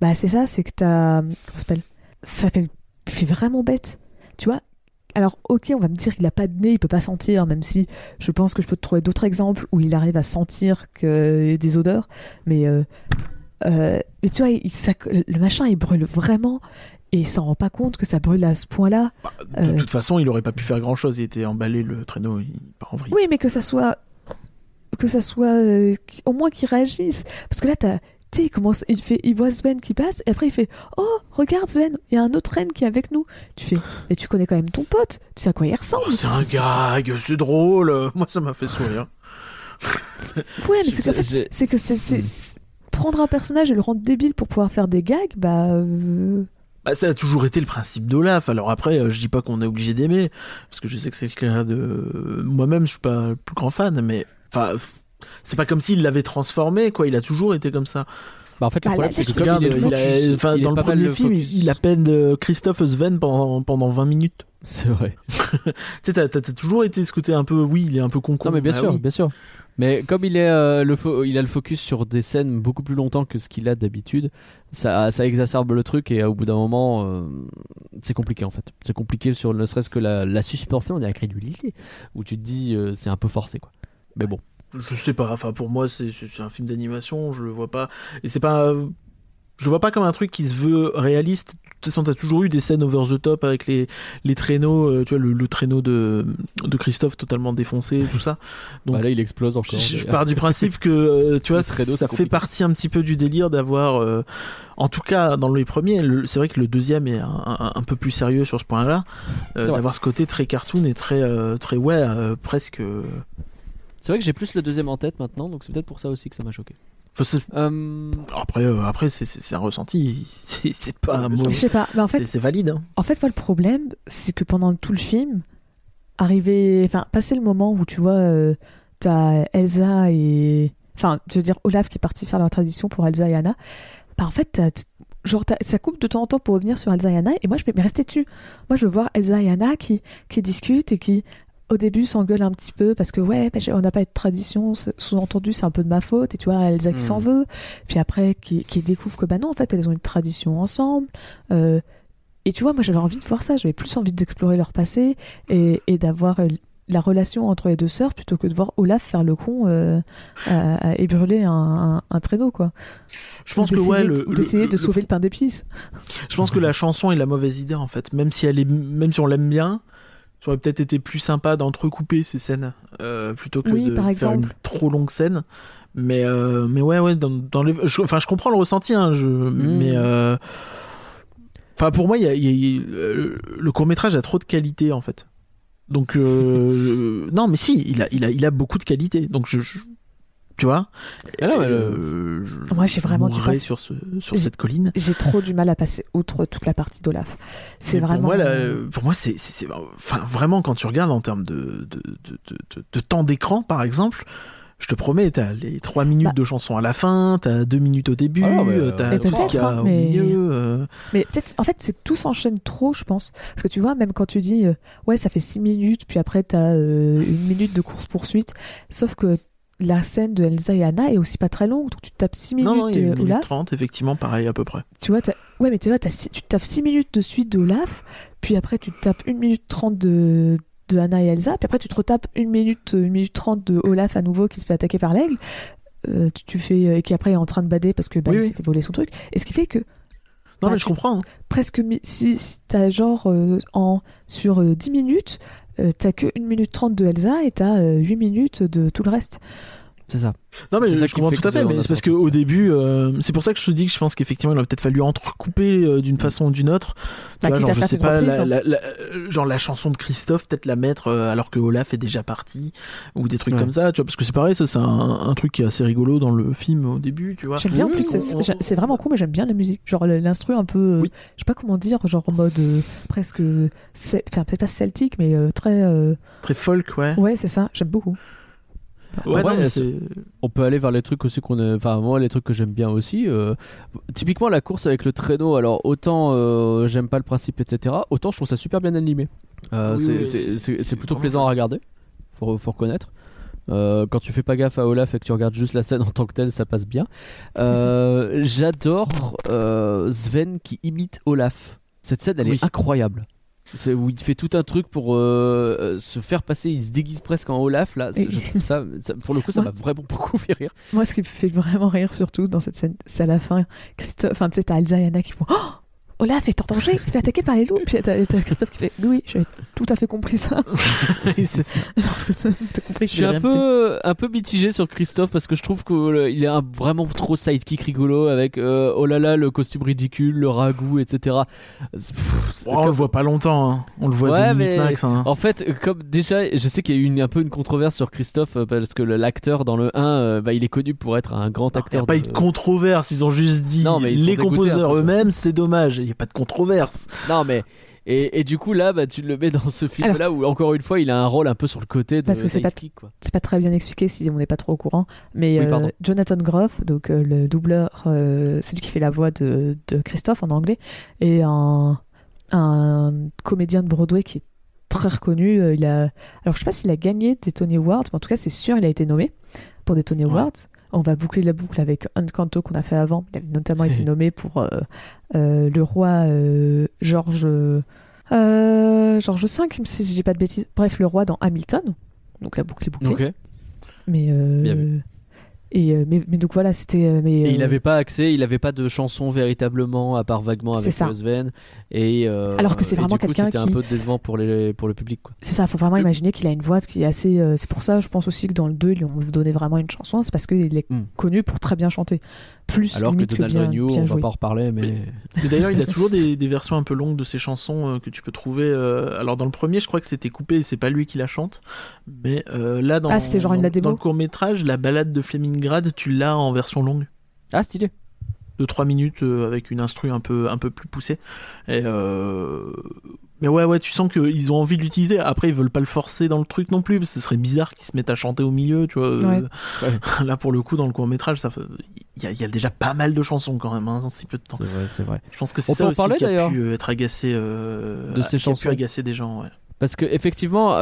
bah c'est ça, c'est que t'as. Comment ça s'appelle? Ça fait, fait vraiment bête. Tu vois Alors, ok, on va me dire qu'il a pas de nez, il peut pas sentir, même si je pense que je peux te trouver d'autres exemples où il arrive à sentir que des odeurs, mais. euh, euh, mais tu vois, il- ça- le machin, il brûle vraiment. Et il s'en rend pas compte que ça brûle à ce point-là. bah, de Euh. toute façon, il aurait pas pu faire grand chose. Il était emballé, le traîneau, il part en vrille. Oui, mais que ça soit. Que ça soit. euh, au moins qu'il réagisse. Parce que là, t'as. Tu sais, il commence. Il, fait, il voit Sven qui passe, et après il fait Oh, regarde Sven, il y a un autre reine qui est avec nous. Tu fais Mais tu connais quand même ton pote, tu sais à quoi il ressemble. Oh, c'est un gag, c'est drôle. Moi, ça m'a fait sourire. ouais, mais c'est qu'en fait, c'est que c'est. c'est- Hmm. c'est- Prendre un personnage et le rendre débile pour pouvoir faire des gags, bah. euh, Bah, ça a toujours été le principe d'Olaf. Alors après, euh, je dis pas qu'on est obligé d'aimer, parce que je sais que c'est le cas de moi-même. Je suis pas le plus grand fan, mais enfin, c'est pas comme s'il l'avait transformé, quoi. Il a toujours été comme ça. Bah, en fait, le Bah, problème, c'est que comme il est il a- enfin, il dans le premier le film, focus. il, appelle euh, Christophe Sven pendant, pendant 20 minutes. C'est vrai. Tu sais, t'as, t'as- t'as toujours été ce côté un peu, oui, il est un peu con. Non, mais bien Bah sûr, oui. bien sûr. Mais comme il est euh, le fo- il a le focus sur des scènes beaucoup plus longtemps que ce qu'il a d'habitude, ça, ça exacerbe le truc et au bout d'un moment, euh, c'est compliqué en fait. C'est compliqué sur ne serait-ce que la, la suspension de la crédulité, où tu te dis euh, c'est un peu forcé quoi. Mais bon. Je sais pas, enfin pour moi c'est, un film d'animation, je le vois pas. Et c'est pas. Je le vois pas comme un truc qui se veut réaliste. De toute façon, t'as toujours eu des scènes over the top avec les, les traîneaux, euh, tu vois, le, le traîneau de, de Christophe totalement défoncé, tout ça. Donc, Bah là, il explose encore. je, je pars du principe que, euh, tu vois, traîneau, ça fait partie un petit peu du délire d'avoir. euh, en tout cas, dans les premiers, le- c'est vrai que le deuxième est un, un- un peu plus sérieux sur ce point-là. euh, d'avoir ce côté très cartoon et très, euh, très ouais, euh, presque. C'est vrai que j'ai plus le deuxième en tête maintenant, donc c'est peut-être pour ça aussi que ça m'a choqué. enfin, Euh, Après, euh, après c'est, un ressenti. C'est, pas un mot. Je sais pas, mais en fait, C'est, valide. hein. En fait, moi, le problème, c'est que pendant tout le film, arriver, enfin, passer le moment où tu vois, euh, t'as Elsa et, enfin, je veux dire Olaf qui est parti faire leur tradition pour Elsa et Anna. Bah, en fait, genre, ça coupe de temps en temps pour revenir sur Elsa et Anna, et moi, je vais mais rester dessus. Moi, je veux voir Elsa et Anna qui, qui discutent et qui, au début, s'engueulent un petit peu parce que, ouais, bah, on n'a pas de tradition, sous-entendu, c'est un peu de ma faute, et tu vois, Elsa qui Hmm. s'en veut. Puis après, qui, qui découvre que, bah non, en fait, elles ont une tradition ensemble. Euh, et tu vois, moi j'avais envie de voir ça, j'avais plus envie d'explorer leur passé et, et d'avoir euh, la relation entre les deux sœurs plutôt que de voir Olaf faire le con euh, et brûler un, un- un traîneau, quoi. Je pense que ouais, d'essayer le, de- ou le- d'essayer de le- sauver le pain d'épices. Je pense que la chanson est la mauvaise idée en fait. Même si elle est, même si on l'aime bien, ça aurait peut-être été plus sympa d'entrecouper ces scènes euh, plutôt que Oui, de par faire une trop longue scène. Mais euh, mais ouais ouais dans, dans les, je, enfin je comprends le ressenti hein, je, mais euh, enfin pour moi y a, il y a- il y a- le court métrage a trop de qualité en fait. Donc euh, non mais si il a il a il a beaucoup de qualité donc je, je- tu vois. Ah non, mais Et, le- euh, je- Moi, j'ai vraiment du sur ce sur cette colline. J'ai trop du mal à passer outre toute la partie d'Olaf. C'est vraiment. Pour moi, là, pour moi, c'est, c'est- c'est- enfin, vraiment, quand tu regardes en termes de, de, de, de- de- de temps d'écran, par exemple, je te promets, t'as les 3 minutes Bah. de chanson à la fin, t'as 2 minutes au début, Ah euh, t'as euh, tout ce qu'il y a hein, au mais- milieu. euh. Mais peut-être, en fait, c'est tout s'enchaîne trop, je pense. Parce que tu vois, même quand tu dis, euh, ouais, ça fait 6 minutes, puis après, t'as euh, une minute de course-poursuite. Sauf que la scène de Elsa et Anna est aussi pas très longue. Donc tu tapes 6 minutes Non, non, il y a une minute Olaf. 30, effectivement, pareil à peu près. Tu vois, ouais, mais tu vois, six- tu tapes 6 minutes de suite de Olaf. Puis après, tu tapes 1 minute 30 de, de Anna et Elsa. Puis après, tu te retapes 1 minute, 1 minute 30 de Olaf à nouveau qui se fait attaquer par l'aigle. Euh, tu, tu fais, euh, et qui après est en train de bader parce que bah, Oui, il oui. s'est fait voler son truc. Et ce qui fait que Non, Bah, mais je comprends. hein. presque si, si t'as genre euh, en sur euh, 10 minutes t'as que 1 minute 30 de Elsa et t'as euh, 8 minutes de tout le reste C'est ça. Non, mais je comprends tout à fait, mais c'est parce qu'au compris. début, euh, c'est pour ça que je te dis que je pense qu'effectivement, il aurait peut-être fallu entrecouper euh, d'une façon ou d'une autre. Tu Bah, vois, genre, je sais pas, la, hein. la- la- genre la chanson de Christophe, peut-être la mettre euh, alors que Olaf est déjà parti, ou des trucs Ouais. comme ça, tu vois, parce que c'est pareil, ça c'est un, un truc qui est assez rigolo dans le film au début, tu vois. j'aime bien en plus on- c'est- on- c'est c'est vraiment cool mais j'aime bien la musique genre l'instru un peu euh, Oui. je sais pas comment dire genre en mode euh, presque enfin peut-être pas celtique mais euh, très euh, Très folk, ouais. ouais c'est ça j'aime beaucoup Ouais, Après, non, mais est-ce- c'est- On peut aller vers les trucs aussi qu'on a. Enfin, moi, les trucs que j'aime bien aussi. euh, Typiquement, la course avec le traîneau. Alors, autant euh, j'aime pas le principe, etc. Autant je trouve ça super bien animé. Euh, Oui, c'est- oui. plutôt plaisant à regarder. Faut, faut reconnaître. Euh, quand tu fais pas gaffe à Olaf et que tu regardes juste la scène en tant que telle, ça passe bien. Euh, J'adore euh, Sven qui imite Olaf. Cette scène, elle Oui. est incroyable. C'est où il fait tout un truc pour euh, se faire passer, il se déguise presque en Olaf là. Et- Je trouve ça, ça- pour le coup, ça m'a vraiment beaucoup fait rire. moi ce qui me fait vraiment rire surtout dans cette scène c'est à la fin Christophe enfin tu sais t'as Elsa et Anna qui font oh Olaf est en danger il se fait attaquer par les loups puis t'as Christophe qui fait oui j'avais tout à fait compris ça Oui, c'est ça. t'as compris Je suis un peu, un peu mitigé sur Christophe parce que je trouve qu'il est un- vraiment trop sidekick rigolo avec euh, oh là là le costume ridicule, le ragoût, etc. Pff, Oh, on le voit pas longtemps, hein. on le voit Ouais, deux minutes mais- max. hein. En fait, comme déjà, je sais qu'il y a eu une, un peu une controverse sur Christophe euh, parce que l'acteur dans le 1, euh, bah, il est connu pour être un grand Il n'y acteur. a pas eu de- controverse, ils ont juste dit Non, mais les peu. eux-mêmes, c'est dommage, n'y a pas de controverse. Non, mais. Et, et du coup, là, bah, tu le mets dans ce film-là où, encore une fois, il a un rôle un peu sur le côté de Parce que c'est pas- c'est pas très bien expliqué si on n'est pas trop au courant, mais Oui, euh. Jonathan Groff, donc euh, le doubleur, euh, celui qui fait la voix de, de Christophe en anglais, est un, un comédien de Broadway qui est très reconnu. Euh, il a, alors je sais pas s'il a gagné des Tony Awards, mais en tout cas c'est sûr il a été nommé pour des Tony Ouais. On va boucler la boucle avec Encanto qu'on a fait avant. Il avait notamment été nommé pour euh, euh, le roi euh, George euh, George V, si j'ai pas de bêtises. Bref, le roi dans Hamilton. Donc la boucle est bouclée. Ok. Mais. Et euh, mais, mais donc voilà, c'était. euh, mais, Et il euh, n'avait pas accès, il n'avait pas de chanson véritablement, à part vaguement avec euh, Sven. Et, euh, Alors que c'est vraiment quelqu'un C'était un qui- peu décevant pour, les, pour le public. C'est ça, faut vraiment Euh, imaginer qu'il a une voix qui est assez. euh, c'est pour ça, je pense aussi que dans le 2, ils lui ont donné vraiment une chanson. C'est parce qu'il est Hmm. connu pour très bien chanter. Plus Alors que Donald bien, Renew, bien on va pas en reparler, mais. Mais d'ailleurs, il a toujours des, des versions un peu longues de ses chansons euh, que tu peux trouver. euh, alors dans le premier, je crois que c'était coupé et c'est pas lui qui la chante. Mais euh, là, dans, Ah, genre dans- le court métrage, la balade de Flemingrad, tu l'as en version longue. Ah, stylé. de 3 minutes euh, avec une instru un peu un peu plus poussée et euh... mais ouais ouais tu sens qu'ils ont envie de l'utiliser après ils veulent pas le forcer dans le truc non plus parce que ce serait bizarre qu'ils se mettent à chanter au milieu tu vois Ouais. Euh, là pour le coup dans le court métrage ça fait- il y, a- il y a déjà pas mal de chansons quand même hein, dans si peu de temps C'est vrai, c'est vrai. je pense que c'est ça peut aussi qui a pu euh, être agacé euh, de ces qui a pu agacer des gens ouais. Parce que effectivement,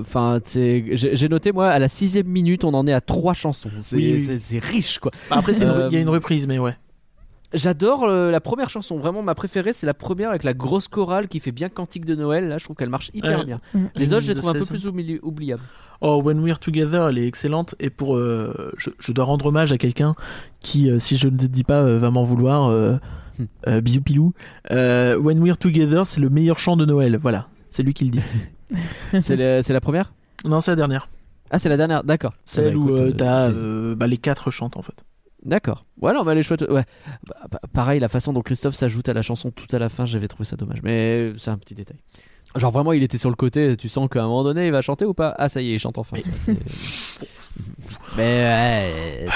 enfin, j'ai noté moi à la sixième minute, on en est à trois chansons. C'est Oui, oui. riche quoi. Bah, après c'est une- il Euh, y a une reprise mais ouais J'adore euh, la première chanson. Vraiment, ma préférée, c'est la première avec la grosse chorale qui fait bien cantique de Noël. Là, je trouve qu'elle marche hyper bien. Mm. Les autres, je les trouve un peu 16. plus oubli- oubliables. Oh, When We're Together, elle est excellente. Et pour, euh, je, je dois rendre hommage à quelqu'un qui, euh, si je ne te dis pas, euh, va m'en vouloir. Euh, Hmm. euh, bisous pilou. Euh, When We're Together, c'est le meilleur chant de Noël. Voilà, c'est lui qui le dit. C'est la, première? Non, c'est la dernière. Ah, c'est la dernière. D'accord. Celle Ah bah, où écoute, t'as euh, bah, les quatre chantent en fait. D'accord. Ouais, non, mais elle est chouette. Ouais. Bah, pareil, la façon dont Christophe s'ajoute à la chanson tout à la fin, j'avais trouvé ça dommage. Mais c'est un petit détail. Genre vraiment, il était sur le côté. Tu sens qu'à un moment donné, il va chanter ou pas? Ah, ça y est, il chante enfin. Mais- Mais ouais,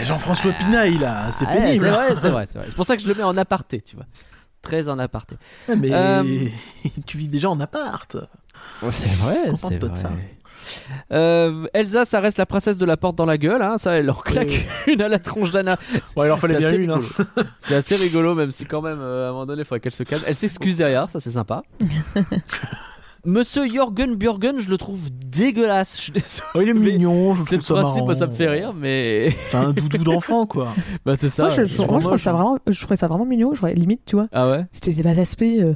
Eh, Jean-François Pinaille, là, c'est ouais, pénible. C'est vrai, c'est vrai, c'est vrai. C'est pour ça que je le mets en aparté, tu vois. Très en aparté. Ouais, mais Euh, tu vis déjà en appart. c'est vrai, c'est de vrai. ça. Euh, Elsa, ça reste la princesse de la porte dans la gueule, hein, ça, elle leur claque une à la tronche d'Anna. Bon, il en fallait bien une. hein. rigolo. C'est assez rigolo, même si quand même, euh, à un moment donné, il faudrait qu'elle se calme. Elle s'excuse derrière, ça c'est sympa. Monsieur Jorgen Björgen, je le trouve dégueulasse. Je suis désolé. Oh, il est mignon, je C'est le trouve ça principe, moi, ça me marrant. fait rire, mais C'est un doudou d'enfant, quoi. bah c'est ça. moi, je, je- souvent moi, je trouve moche, ça vraiment, je trouvais ça vraiment mignon. Je, limite, tu vois, Ah ouais? c'était bah, l'aspect euh,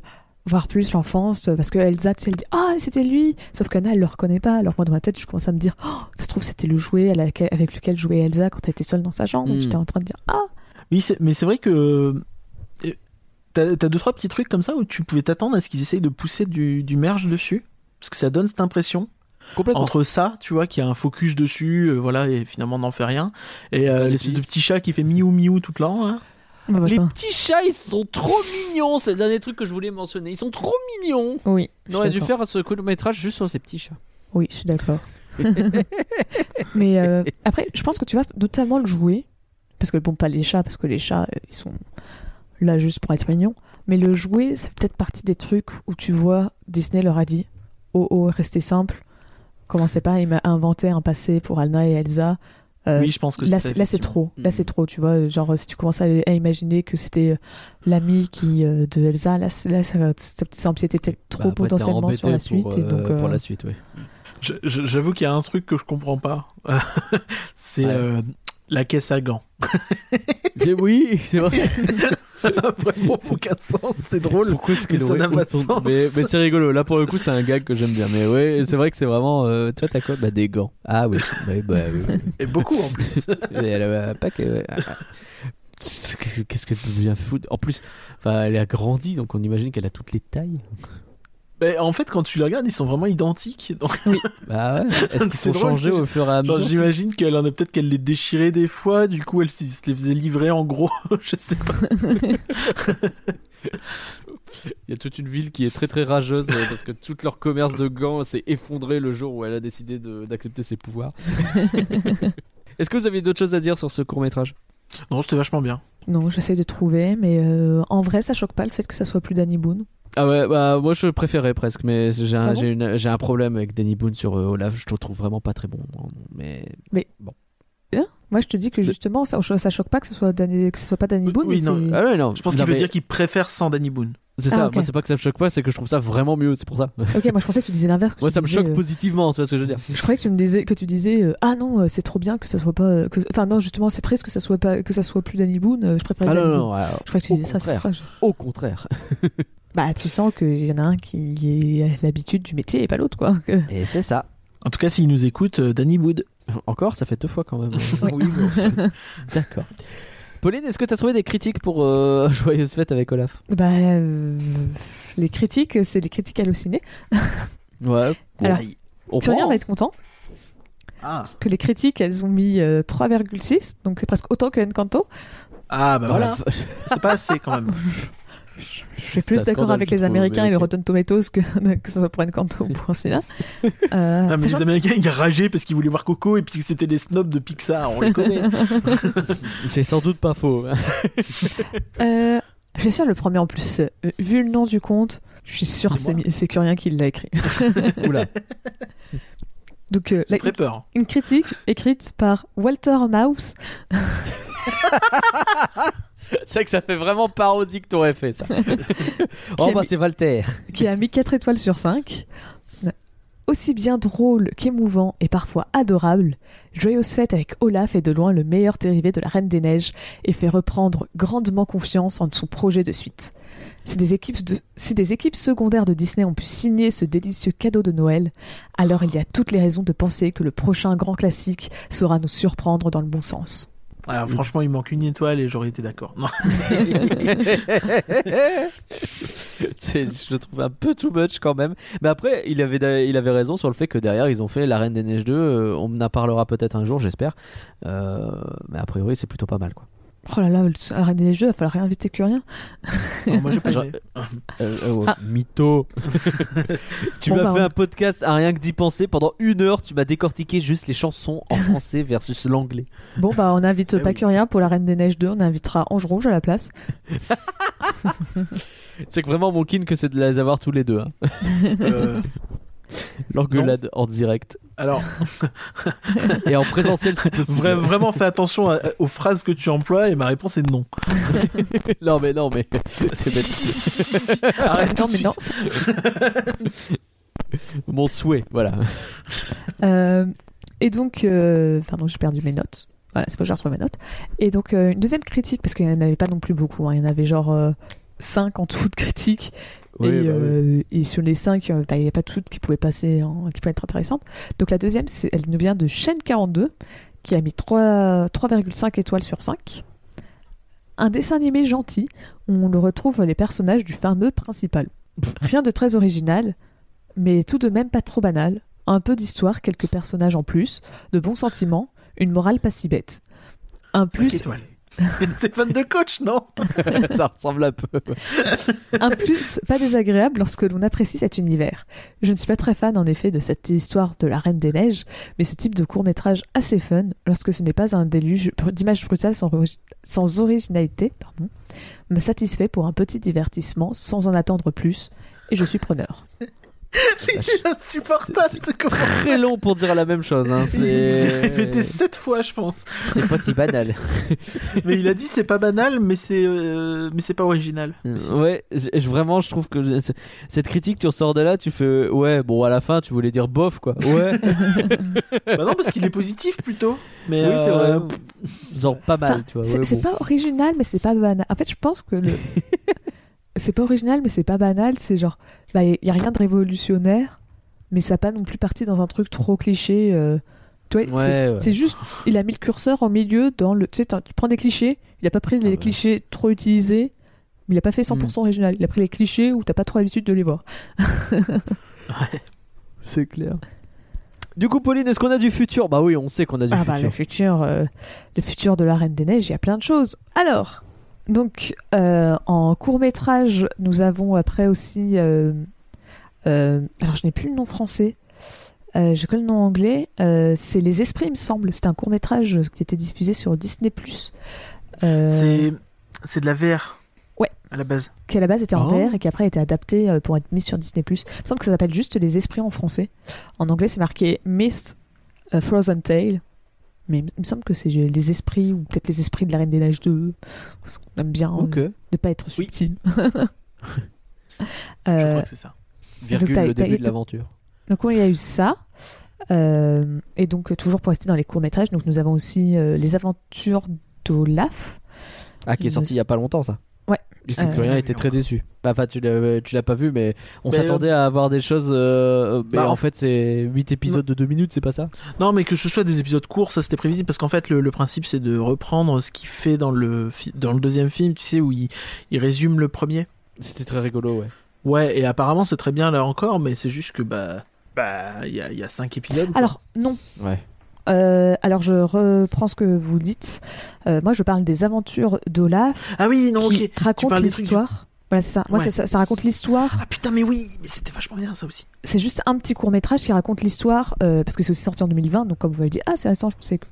voir plus l'enfance euh, parce que Elsa, tu sais, elle dit ah c'était lui. Sauf qu'Anna, elle le reconnaît pas. Alors moi, dans ma tête, je commence à me dire oh, ça se trouve c'était le jouet avec lequel jouait Elsa quand elle était seule dans sa chambre. Hmm. J'étais en train de dire ah Oui, mais c'est vrai que. euh, T'as deux, trois petits trucs comme ça où tu pouvais t'attendre à ce qu'ils essayent de pousser du, du merge dessus? Parce que ça donne cette impression. Complètement. Entre ça, tu vois, qui a un focus dessus, euh, voilà, et finalement n'en fait rien. Et euh, l'espèce de petit chat qui fait miou miou tout le temps. hein. Bah, bah, Les ça. petits chats, ils sont trop mignons. C'est le dernier truc que je voulais mentionner. Ils sont trop mignons. oui. On aurait dû faire ce court métrage juste sur ces petits chats. Oui, je suis d'accord. Mais euh, après, je pense que tu vas notamment le jouer. Parce que, bon, pas les chats, parce que les chats, euh, ils sont là juste pour être mignons. Mais le jouet, c'est peut-être partie des trucs où tu vois, Disney leur a dit Oh, oh, restez simple. Commencez pas à inventer un passé pour Anna et Elsa. Euh, oui, je pense que Là, c'est ça, c'est- là, c'est trop. Là, c'est trop, tu vois. Genre, si tu commences à, à imaginer que c'était euh, l'ami qui euh, de Elsa, là, là ça, ça, ça empiétait peut-être trop Bah, potentiellement sur la pour, suite. et euh, donc, Pour euh, la suite, oui. Je- je- J'avoue qu'il y a un truc que je comprends pas. c'est Ouais. La caisse à gants. Oui, c'est vrai. Ça n'a vraiment aucun sens, c'est drôle. Pourquoi est-ce Mais qu'il ça aurait n'a pas de sens. Mais, mais c'est rigolo. Là, pour le coup, c'est un gag que j'aime bien. Mais ouais, c'est vrai que c'est vraiment. euh, toi, t'as quoi? Bah, des gants. Ah oui. Ouais, bah, oui. Et beaucoup en plus. Et elle a un paquet, ouais. Ah, ah. Qu'est-ce qu'elle peut bien foutre En plus, enfin, elle a grandi, donc on imagine qu'elle a toutes les tailles. Mais en fait, quand tu les regardes, ils sont vraiment identiques. Donc, Bah ouais. Est-ce qu'ils sont drôle, changés au fur et à mesure j'imagine qu'elle en a peut-être qu'elle les déchirait des fois. Du coup, elle se les faisait livrer en gros. je sais pas. Il y a toute une ville qui est très très rageuse euh, parce que tout leur commerce de gants s'est effondré le jour où elle a décidé d'accepter ses pouvoirs. Est-ce que vous avez d'autres choses à dire sur ce court métrage Non, c'était vachement bien. Non, j'essaie de trouver, mais euh, en vrai, ça choque pas le fait que ça soit plus Danny Boone. Ah ouais, bah moi je préférais presque, mais j'ai un, Ah bon j'ai une- j'ai un problème avec Danny Boone sur euh, Olaf, je le trouve vraiment pas très bon. non, Mais Moi, je te dis que justement, ça, ça choque pas que ce soit, Danny, que ce soit pas Danny Boone. Oui, mais non, c'est- ah ouais, non, Je pense non, qu'il veut mais dire qu'il préfère sans Danny Boone. c'est Ah, ça. ok. Moi c'est pas que ça me choque pas, c'est que je trouve ça vraiment mieux, c'est pour ça. Ok, moi je pensais que tu disais l'inverse. que moi ça me disais, choque euh, positivement, vois ce que je veux dire. Je croyais que tu me disais que tu disais euh, ah non c'est trop bien que ça soit pas que... enfin non justement c'est triste que ça soit pas que ça soit plus Danny Boone je préfère Ah non, Danny non, Boone. non, alors, je croyais que tu disais ça c'est pour ça que je- au contraire. bah tu sens qu'il y en a un qui a l'habitude du métier et pas l'autre quoi Et c'est ça. En tout cas, s'il nous écoute, euh, Danny Wood. Encore, ça fait deux fois quand même. Oui. Oui, bon, D'accord. Pauline, est-ce que tu as trouvé des critiques pour euh, Joyeuse Fête avec Olaf? Bah euh, les critiques c'est les critiques hallucinées Ouais. bon, Alors, prend. va être content Ah. parce que les critiques elles ont mis euh, 3,6 donc c'est presque autant que Encanto ah, bah voilà. C'est pas assez quand même. Je suis plus d'accord avec les Américains et les. Rotten Tomatoes que, que ce soit pour Encanto ou pour celui-là euh, Non, mais les Américains, ils rageaient parce qu'ils voulaient voir Coco et puis que c'était des snobs de Pixar. On les connaît. C'est sans doute pas faux. Euh, je suis sûr le premier en plus. euh, vu le nom du conte, je suis sûr C'est Curien qui l'a écrit. Oula. Donc euh, J'ai la- très peur. une critique écrite par Walter Mouse C'est que ça fait vraiment parodie que t'aurais fait ça. oh bah mis- c'est Walter. qui a mis 4 étoiles sur 5. Aussi bien drôle qu'émouvant et parfois adorable, Joyeuse Fête avec Olaf est de loin le meilleur dérivé de la Reine des Neiges et fait reprendre grandement confiance en son projet de suite. Si des, équipes de- si des équipes secondaires de Disney ont pu signer ce délicieux cadeau de Noël, alors il y a toutes les raisons de penser que le prochain grand classique saura nous surprendre dans le bon sens. Alors, franchement, il manque une étoile et j'aurais été d'accord. Je le trouve un peu too much quand même. Mais après, il avait, da- il avait raison sur le fait que derrière, ils ont fait La Reine des Neiges 2. euh, on en parlera peut-être un jour, j'espère. Euh, mais a priori, c'est plutôt pas mal quoi. Oh là là, la Reine des Neiges 2, il va falloir réinviter Curien. Non, moi j'ai pas. Euh, euh, ouais, Ah. Mytho. tu Bon, m'as bah, fait on- un podcast à rien que d'y penser. Pendant une heure, tu m'as décortiqué juste les chansons en français versus l'anglais. Bon, bah, on invite Eh pas oui. Curien pour la Reine des Neiges 2, on invitera Ange Rouge à la place. C'est que vraiment mon kin que c'est de les avoir tous les deux. hein. Euh, L'engueulade en direct. alors, Et en présentiel, c'est possible. vra- vraiment fais attention à- aux phrases que tu emploies et ma réponse est non. Non, mais non, mais. Si, bête. si, si, si, si, si. Arrête non, mais non. Mon souhait, voilà. Euh, et donc, euh, pardon, j'ai perdu mes notes. Voilà, c'est pas que j'ai retrouvé mes notes. Et donc, euh, une deuxième critique, parce qu'il n'y en avait pas non plus beaucoup, hein, il y en avait genre 5 en tout de critiques. Oui, et, bah oui. euh, et sur les 5, il n'y avait pas toutes qui pouvaient passer, en- qui pouvaient être intéressantes. Donc, la deuxième, elle nous vient de Chaîne 42, qui a mis 3 3,5 étoiles sur 5. Un dessin animé gentil, où on le retrouve les personnages du fameux principal. Rien de très original, mais tout de même pas trop banal. Un peu d'histoire, quelques personnages en plus, de bons sentiments, une morale pas si bête. Un Cinq plus, fan de coach, non Ça ressemble un peu. un plus pas désagréable lorsque l'on apprécie cet univers. Je ne suis pas très fan en effet de cette histoire de la Reine des Neiges, mais ce type de court métrage assez fun, lorsque ce n'est pas un déluge d'images brutales sans, ori- sans originalité, pardon, me satisfait pour un petit divertissement sans en attendre plus, et je suis preneur. Il est insupportable ce commentaire. Très long pour dire la même chose. Hein. Il s'est C'est répété sept fois, je pense. C'est pas si banal. Mais il a dit c'est pas banal, mais c'est euh, mais c'est pas original. aussi. Ouais, je- vraiment, je trouve que cette critique, tu ressors de là, tu fais ouais, bon, à la fin, tu voulais dire bof, quoi. Ouais, bah non, parce qu'il est positif plutôt. Mais oui, c'est euh, vrai. Genre pas mal, Enfin, tu vois. c'est ouais, c'est bon. pas original, mais c'est pas banal. En fait, je pense que le. c'est pas original, mais c'est pas banal. C'est genre, bah, il y a rien de révolutionnaire, mais ça pas non plus parti dans un truc trop cliché. euh, Tu vois, Ouais, c'est ouais. c'est juste, il a mis le curseur au milieu dans le. Tu sais, tu prends des clichés, il a pas pris les Ah ouais. clichés trop utilisés, mais il a pas fait 100% original. Il a pris les clichés où t'as pas trop l'habitude de les voir. C'est clair. Du coup, Pauline, est-ce qu'on a du futur? Bah oui, on sait qu'on a du Ah bah, futur. le futur, euh, le futur de la Reine des Neiges, il y a plein de choses. Alors, donc euh, en court métrage, nous avons après aussi, euh, euh, alors je n'ai plus le nom français, euh, j'ai que le nom anglais. euh, c'est Les Esprits, il me semble. C'était un court métrage qui était diffusé sur Disney euh, c'est c'est de la VR. Ouais. À la base. qui à la base était en Oh. VR et qui après a été adapté pour être mis sur Disney+. Il me semble que ça s'appelle juste Les Esprits en français. En anglais, c'est marqué Mist Frozen Tale. Mais il me semble que c'est Les Esprits ou peut-être Les Esprits de la Reine des Neiges 2. Parce qu'on aime bien Ok. euh, ne pas être Oui. subtil. Je Euh, crois que c'est ça. Virgule le début de l'aventure. donc oui, il y a eu ça. Euh, et donc, toujours pour rester dans les courts-métrages, donc nous avons aussi euh, Les Aventures d'Olaf. Ah, qui est sorti il y a pas longtemps, ça. Ouais. Que Euh, Curien était très déçu. Bah, Enfin, tu l'as tu l'as pas vu, mais on s'attendait à avoir des choses. euh, mais Bah, en fait, c'est 8 épisodes de 2 minutes, c'est pas ça? Non, mais que ce soit des épisodes courts, ça c'était prévisible parce qu'en fait le, le principe c'est de reprendre ce qu'il fait dans le dans le deuxième film, tu sais où il, il résume le premier. C'était très rigolo, ouais. Ouais, et apparemment c'est très bien là encore, mais c'est juste que bah bah il y a, il y a cinq épisodes. quoi. Alors, non. Ouais. Euh, alors, je reprends ce que vous dites. Euh, moi, je parle des aventures d'Olaf. ah oui non qui ok. raconte du- l'histoire. Voilà, c'est ça. Moi, Ouais. ça, ça raconte l'histoire. Ah putain mais oui, mais c'était vachement bien ça aussi. C'est juste un petit court métrage qui raconte l'histoire, euh, parce que c'est aussi sorti en 2020. Donc, comme vous m'avez dit, ah, c'est récent, je pensais que.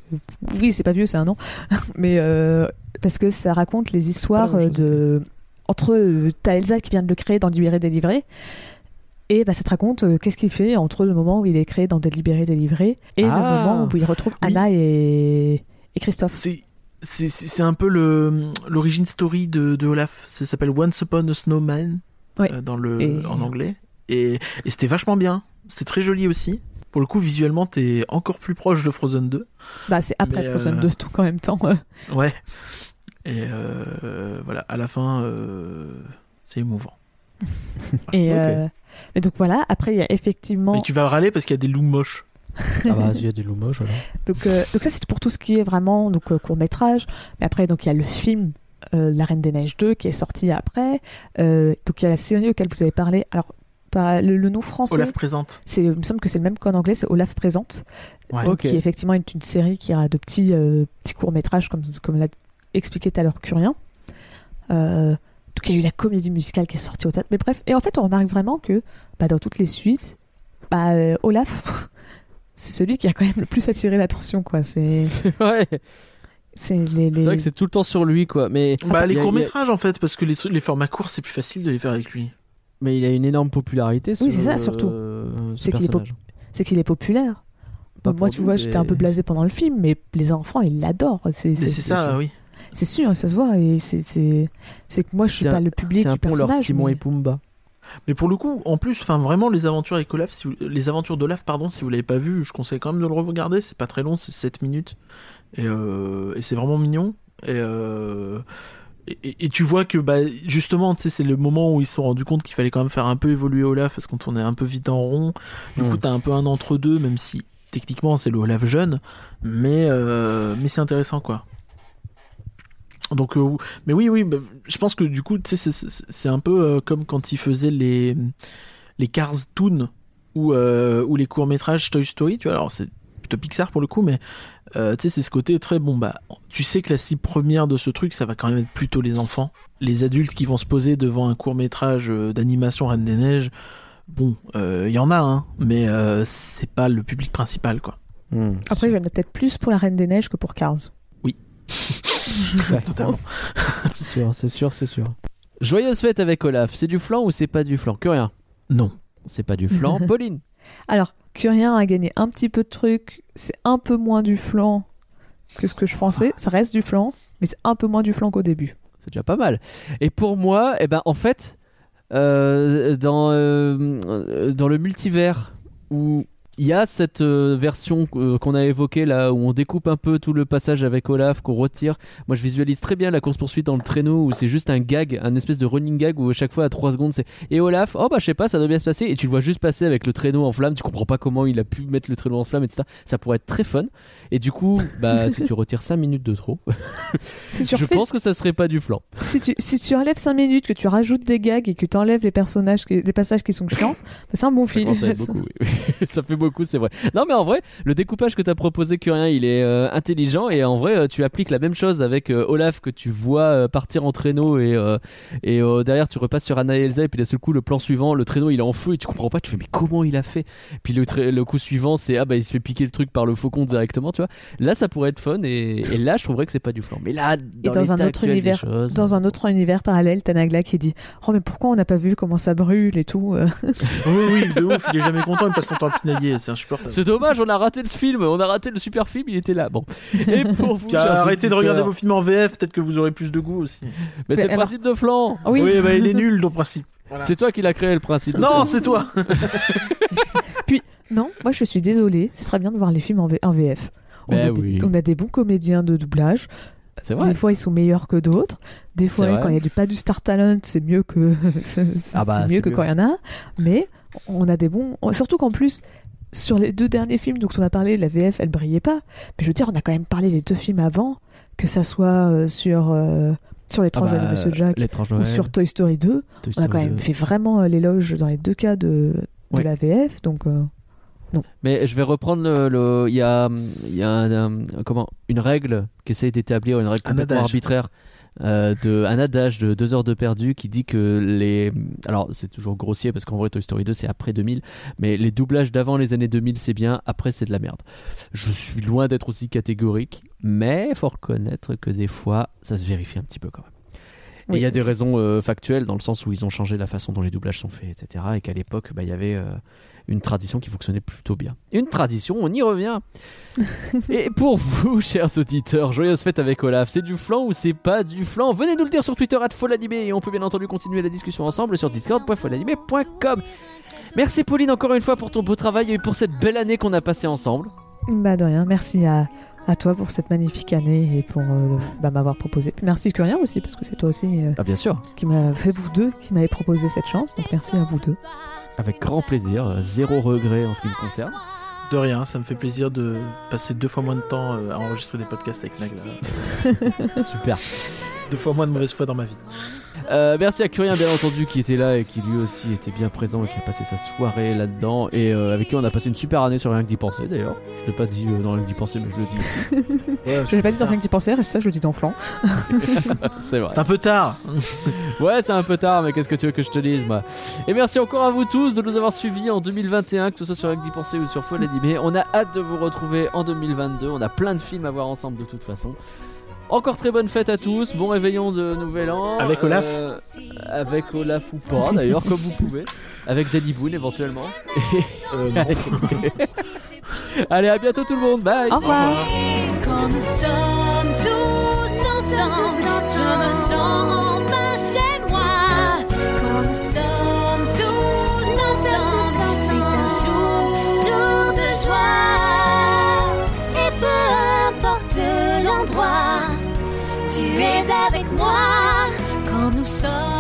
Oui, c'est pas vieux, c'est un an. Mais euh, parce que ça raconte les histoires de. Entre. euh, T'as Elsa qui vient de le créer dans Libéré Délivré. Et bah, ça te raconte euh, qu'est-ce qu'il fait entre le moment où il est créé dans Délibéré Délivré et le Ah. moment où il retrouve Oui. Anna et, et Christophe. C'est c'est un peu le l'origine story de, de Olaf. Ça s'appelle Once Upon a Snowman Ouais. euh, dans le Et- en anglais et, et c'était vachement bien. C'était très joli aussi. Pour le coup, visuellement, t'es encore plus proche de Frozen 2. Bah, c'est après Mais, Frozen euh, 2, donc en même temps. euh, Ouais. Et euh, voilà, à la fin, euh, c'est émouvant. Et, euh, mais donc voilà, après il y a effectivement. Mais tu vas râler parce qu'il y a des loups moches. Ah bah, il y a des loups moches. Donc, euh, donc ça c'est pour tout ce qui est vraiment donc court métrage. Mais après donc il y a le film euh, La Reine des Neiges 2 qui est sorti après. Euh, donc il y a la série auquel vous avez parlé. Alors par, le, le nom français, Olaf présente. c'est il me semble que c'est le même qu'en anglais, c'est Olaf présente. Ouais. Donc, qui effectivement est une série qui a de petits euh, petits courts métrages comme comme l'a expliqué tout à l'heure Curien. Euh, donc il y a eu la comédie musicale qui est sortie au théâtre. Mais bref, et en fait, on remarque vraiment que bah, dans toutes les suites, bah, euh, Olaf, c'est celui qui a quand même le plus attiré l'attention, quoi. C'est C'est vrai. c'est les, les- C'est vrai que c'est tout le temps sur lui, quoi. Mais Bah, les y a- courts-métrages, en fait, parce que les, formats courts, c'est plus facile de les faire avec lui. Mais il a une énorme popularité. Oui, ce- c'est ça, surtout. euh, ce C'est qu'il est populaire. Pas Moi, tu vois, j'étais un peu blasé pendant le film, mais les enfants, ils l'adorent. C'est ça, oui. C'est sûr, ça se voit. Et c'est c'est c'est que moi, je suis C'est pas le public C'est un du leur personnage. Timon mais- et Pumba. Mais pour le coup, en plus, enfin vraiment les aventures avec Olaf, si vous- les aventures d'Olaf, pardon, si vous l'avez pas vu, je conseille quand même de le regarder. C'est pas très long, c'est 7 minutes et, euh, et c'est vraiment mignon. Et, euh, et, et- et tu vois que bah justement, c'est le moment où ils se sont rendus compte qu'il fallait quand même faire un peu évoluer Olaf parce qu'on tournait un peu vite en rond. Du Mm. coup, t'as un peu un entre deux, même si techniquement c'est le Olaf jeune, mais euh, mais c'est intéressant quoi. Donc, euh, mais oui, oui, bah, je pense que du coup, tu sais, c'est- un peu euh, comme quand ils faisaient les les Cars Toon ou euh, ou les courts métrages Toy Story. Tu vois, alors c'est plutôt Pixar pour le coup, mais euh, tu sais, c'est ce côté très bon. Bah, tu sais que la cible première de ce truc, ça va quand même être plutôt les enfants, les adultes qui vont se poser devant un court métrage d'animation Reine des Neiges. Bon, euh, il y en a, hein, mais euh, c'est pas le public principal, quoi. Hmm, Après, il y en a peut-être plus pour la Reine des Neiges que pour Cars. Ouais, Totalement. c'est sûr, c'est sûr, c'est sûr. Joyeuse fête avec Olaf, c'est du flan ou c'est pas du flan? Que rien. Non. C'est pas du flan. Pauline. Alors, Curien a gagné un petit peu de trucs. C'est un peu moins du flan que ce que je pensais. Ça reste du flan, mais c'est un peu moins du flan qu'au début. C'est déjà pas mal. Et pour moi, eh ben, en fait, euh, dans, euh, euh, dans le multivers où il y a cette euh, version euh, qu'on a évoquée là, où on découpe un peu tout le passage avec Olaf, qu'on retire. Moi, je visualise très bien la course-poursuite dans le traîneau où c'est juste un gag, un espèce de running gag où à chaque fois à 3 secondes c'est Et Olaf, oh bah je sais pas, ça doit bien se passer. Et tu le vois juste passer avec le traîneau en flamme, tu comprends pas comment il a pu mettre le traîneau en flamme, etc. Ça pourrait être très fun. Et du coup, bah si tu retires 5 minutes de trop, Si je refais- pense que ça serait pas du flan. si, tu, si tu enlèves 5 minutes, que tu rajoutes des gags et que tu enlèves les personnages, les passages qui sont chiants, bah, c'est un bon Ça film. beaucoup, oui. ça fait beaucoup, c'est vrai. Non, mais en vrai, le découpage que tu as proposé, Curien, il est euh, intelligent et en vrai, euh, tu appliques la même chose avec euh, Olaf que tu vois euh, partir en traîneau et, euh, et euh, derrière, tu repasses sur Anna et Elsa et puis d'un seul coup, le plan suivant, le traîneau il est en feu et tu comprends pas, tu fais mais comment il a fait? Puis le, coup suivant, c'est ah bah il se fait piquer le truc par le faucon directement, tu vois. Là, ça pourrait être fun et, et là, je trouverais que c'est pas du flan. Mais là, dans, dans un autre univers, choses- Dans un autre univers parallèle, t'as Nagla qui dit Oh, mais pourquoi on n'a pas vu comment ça brûle et tout. Oui, oui, de ouf, il est jamais content, il passe son temps à pinailler, c'est insupportable. C'est dommage, on a raté le film, on a raté le super film, il était là. Bon. Et pour vous, Puis, arrêtez de regarder vos films en VF, peut-être que vous aurez plus de goût aussi. Mais c'est le principe de flan. Oui, Oui, bah il est nul ton principe. C'est toi qui l'as créé le principe. Non, c'est toi. non, moi je suis désolée, c'est très bien de voir les films en, V- en VF. On, Ben a des, oui. on a des bons comédiens de doublage. Vrai. Des fois, ils sont meilleurs que d'autres. Des fois, quand il y a du, pas du Star Talent, c'est mieux que c'est Ah bah, c'est mieux que mieux. quand il y en a. Mais on a des bons. Surtout qu'en plus, sur les deux derniers films dont on a parlé, la VF, elle brillait pas. Mais je veux dire, on a quand même parlé des deux films avant, que ça soit euh, sur euh, sur Ah l'étrange bah, de Monsieur Jack ou sur Toy Story 2. Toy On a quand même 2. fait vraiment euh, l'éloge dans les deux cas de, de Ouais. la VF. Donc, euh, Mais je vais reprendre le. le- Il y a, il y a un, un- comment, une règle qui essaye d'établir, une règle complètement arbitraire. Euh, de, un adage de deux heures de perdu qui dit que les. Alors, c'est toujours grossier parce qu'en vrai, Toy Story 2, c'est après 2000. Mais les doublages d'avant les années 2000, c'est bien. Après, c'est de la merde. Je suis loin d'être aussi catégorique. Mais faut reconnaître que des fois, ça se vérifie un petit peu quand même. Et il Oui, y a des raisons euh, factuelles dans le sens où ils ont changé la façon dont les doublages sont faits, etc. Et qu'à l'époque, bah, il y avait euh, une tradition qui fonctionnait plutôt bien. Une tradition, on y revient. et pour vous, chers auditeurs, joyeuse fête avec Olaf, c'est du flan ou c'est pas du flan? Venez nous le dire sur Twitter, @folanimé et on peut bien entendu continuer la discussion ensemble sur discord.folanimé.com. Merci Pauline encore une fois pour ton beau travail et pour cette belle année qu'on a passée ensemble. bah de rien. Merci à, à toi pour cette magnifique année et pour euh, bah, m'avoir proposé. Merci Curien aussi, parce que c'est toi aussi euh, Ah bien sûr, qui m'a. C'est vous deux qui m'avez proposé cette chance. Donc merci à vous deux. Avec grand plaisir, euh, zéro regret en ce qui me concerne. De rien, ça me fait plaisir de passer deux fois moins de temps euh, à enregistrer des podcasts avec Nagla. Super. Deux fois moins de mauvaise foi dans ma vie. Euh, merci à Curien bien entendu qui était là et qui lui aussi était bien présent et qui a passé sa soirée là-dedans et euh, avec qui on a passé une super année sur rien que d'y penser d'ailleurs. Je l'ai pas dit euh, dans rien que d'y penser mais je le dis ici. Je l'ai pas dit dans rien que d'y penser, reste ça, je le dis dans flanc. C'est vrai. C'est un peu tard. Ouais, c'est un peu tard, mais qu'est-ce que tu veux que je te dise, moi? Et merci encore à vous tous de nous avoir suivis en 2021, que ce soit sur Avec d'y penser ou sur Folle Animé. On a hâte de vous retrouver en 2022. On a plein de films à voir ensemble de toute façon. Encore très bonne fête à tous, bon réveillon de Nouvel An. Avec Olaf Euh, Avec Olaf ou pas, d'ailleurs, comme vous pouvez. Avec Danny Boone éventuellement. Et- Euh. Allez, à bientôt tout le monde, bye Au revoir. Quand nous sommes tous ensemble, je me sens es avec moi. Quand nous sommes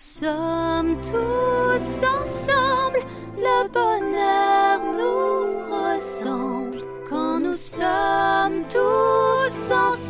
sommes tous ensemble, le bonheur nous ressemble. Quand nous sommes tous ensemble,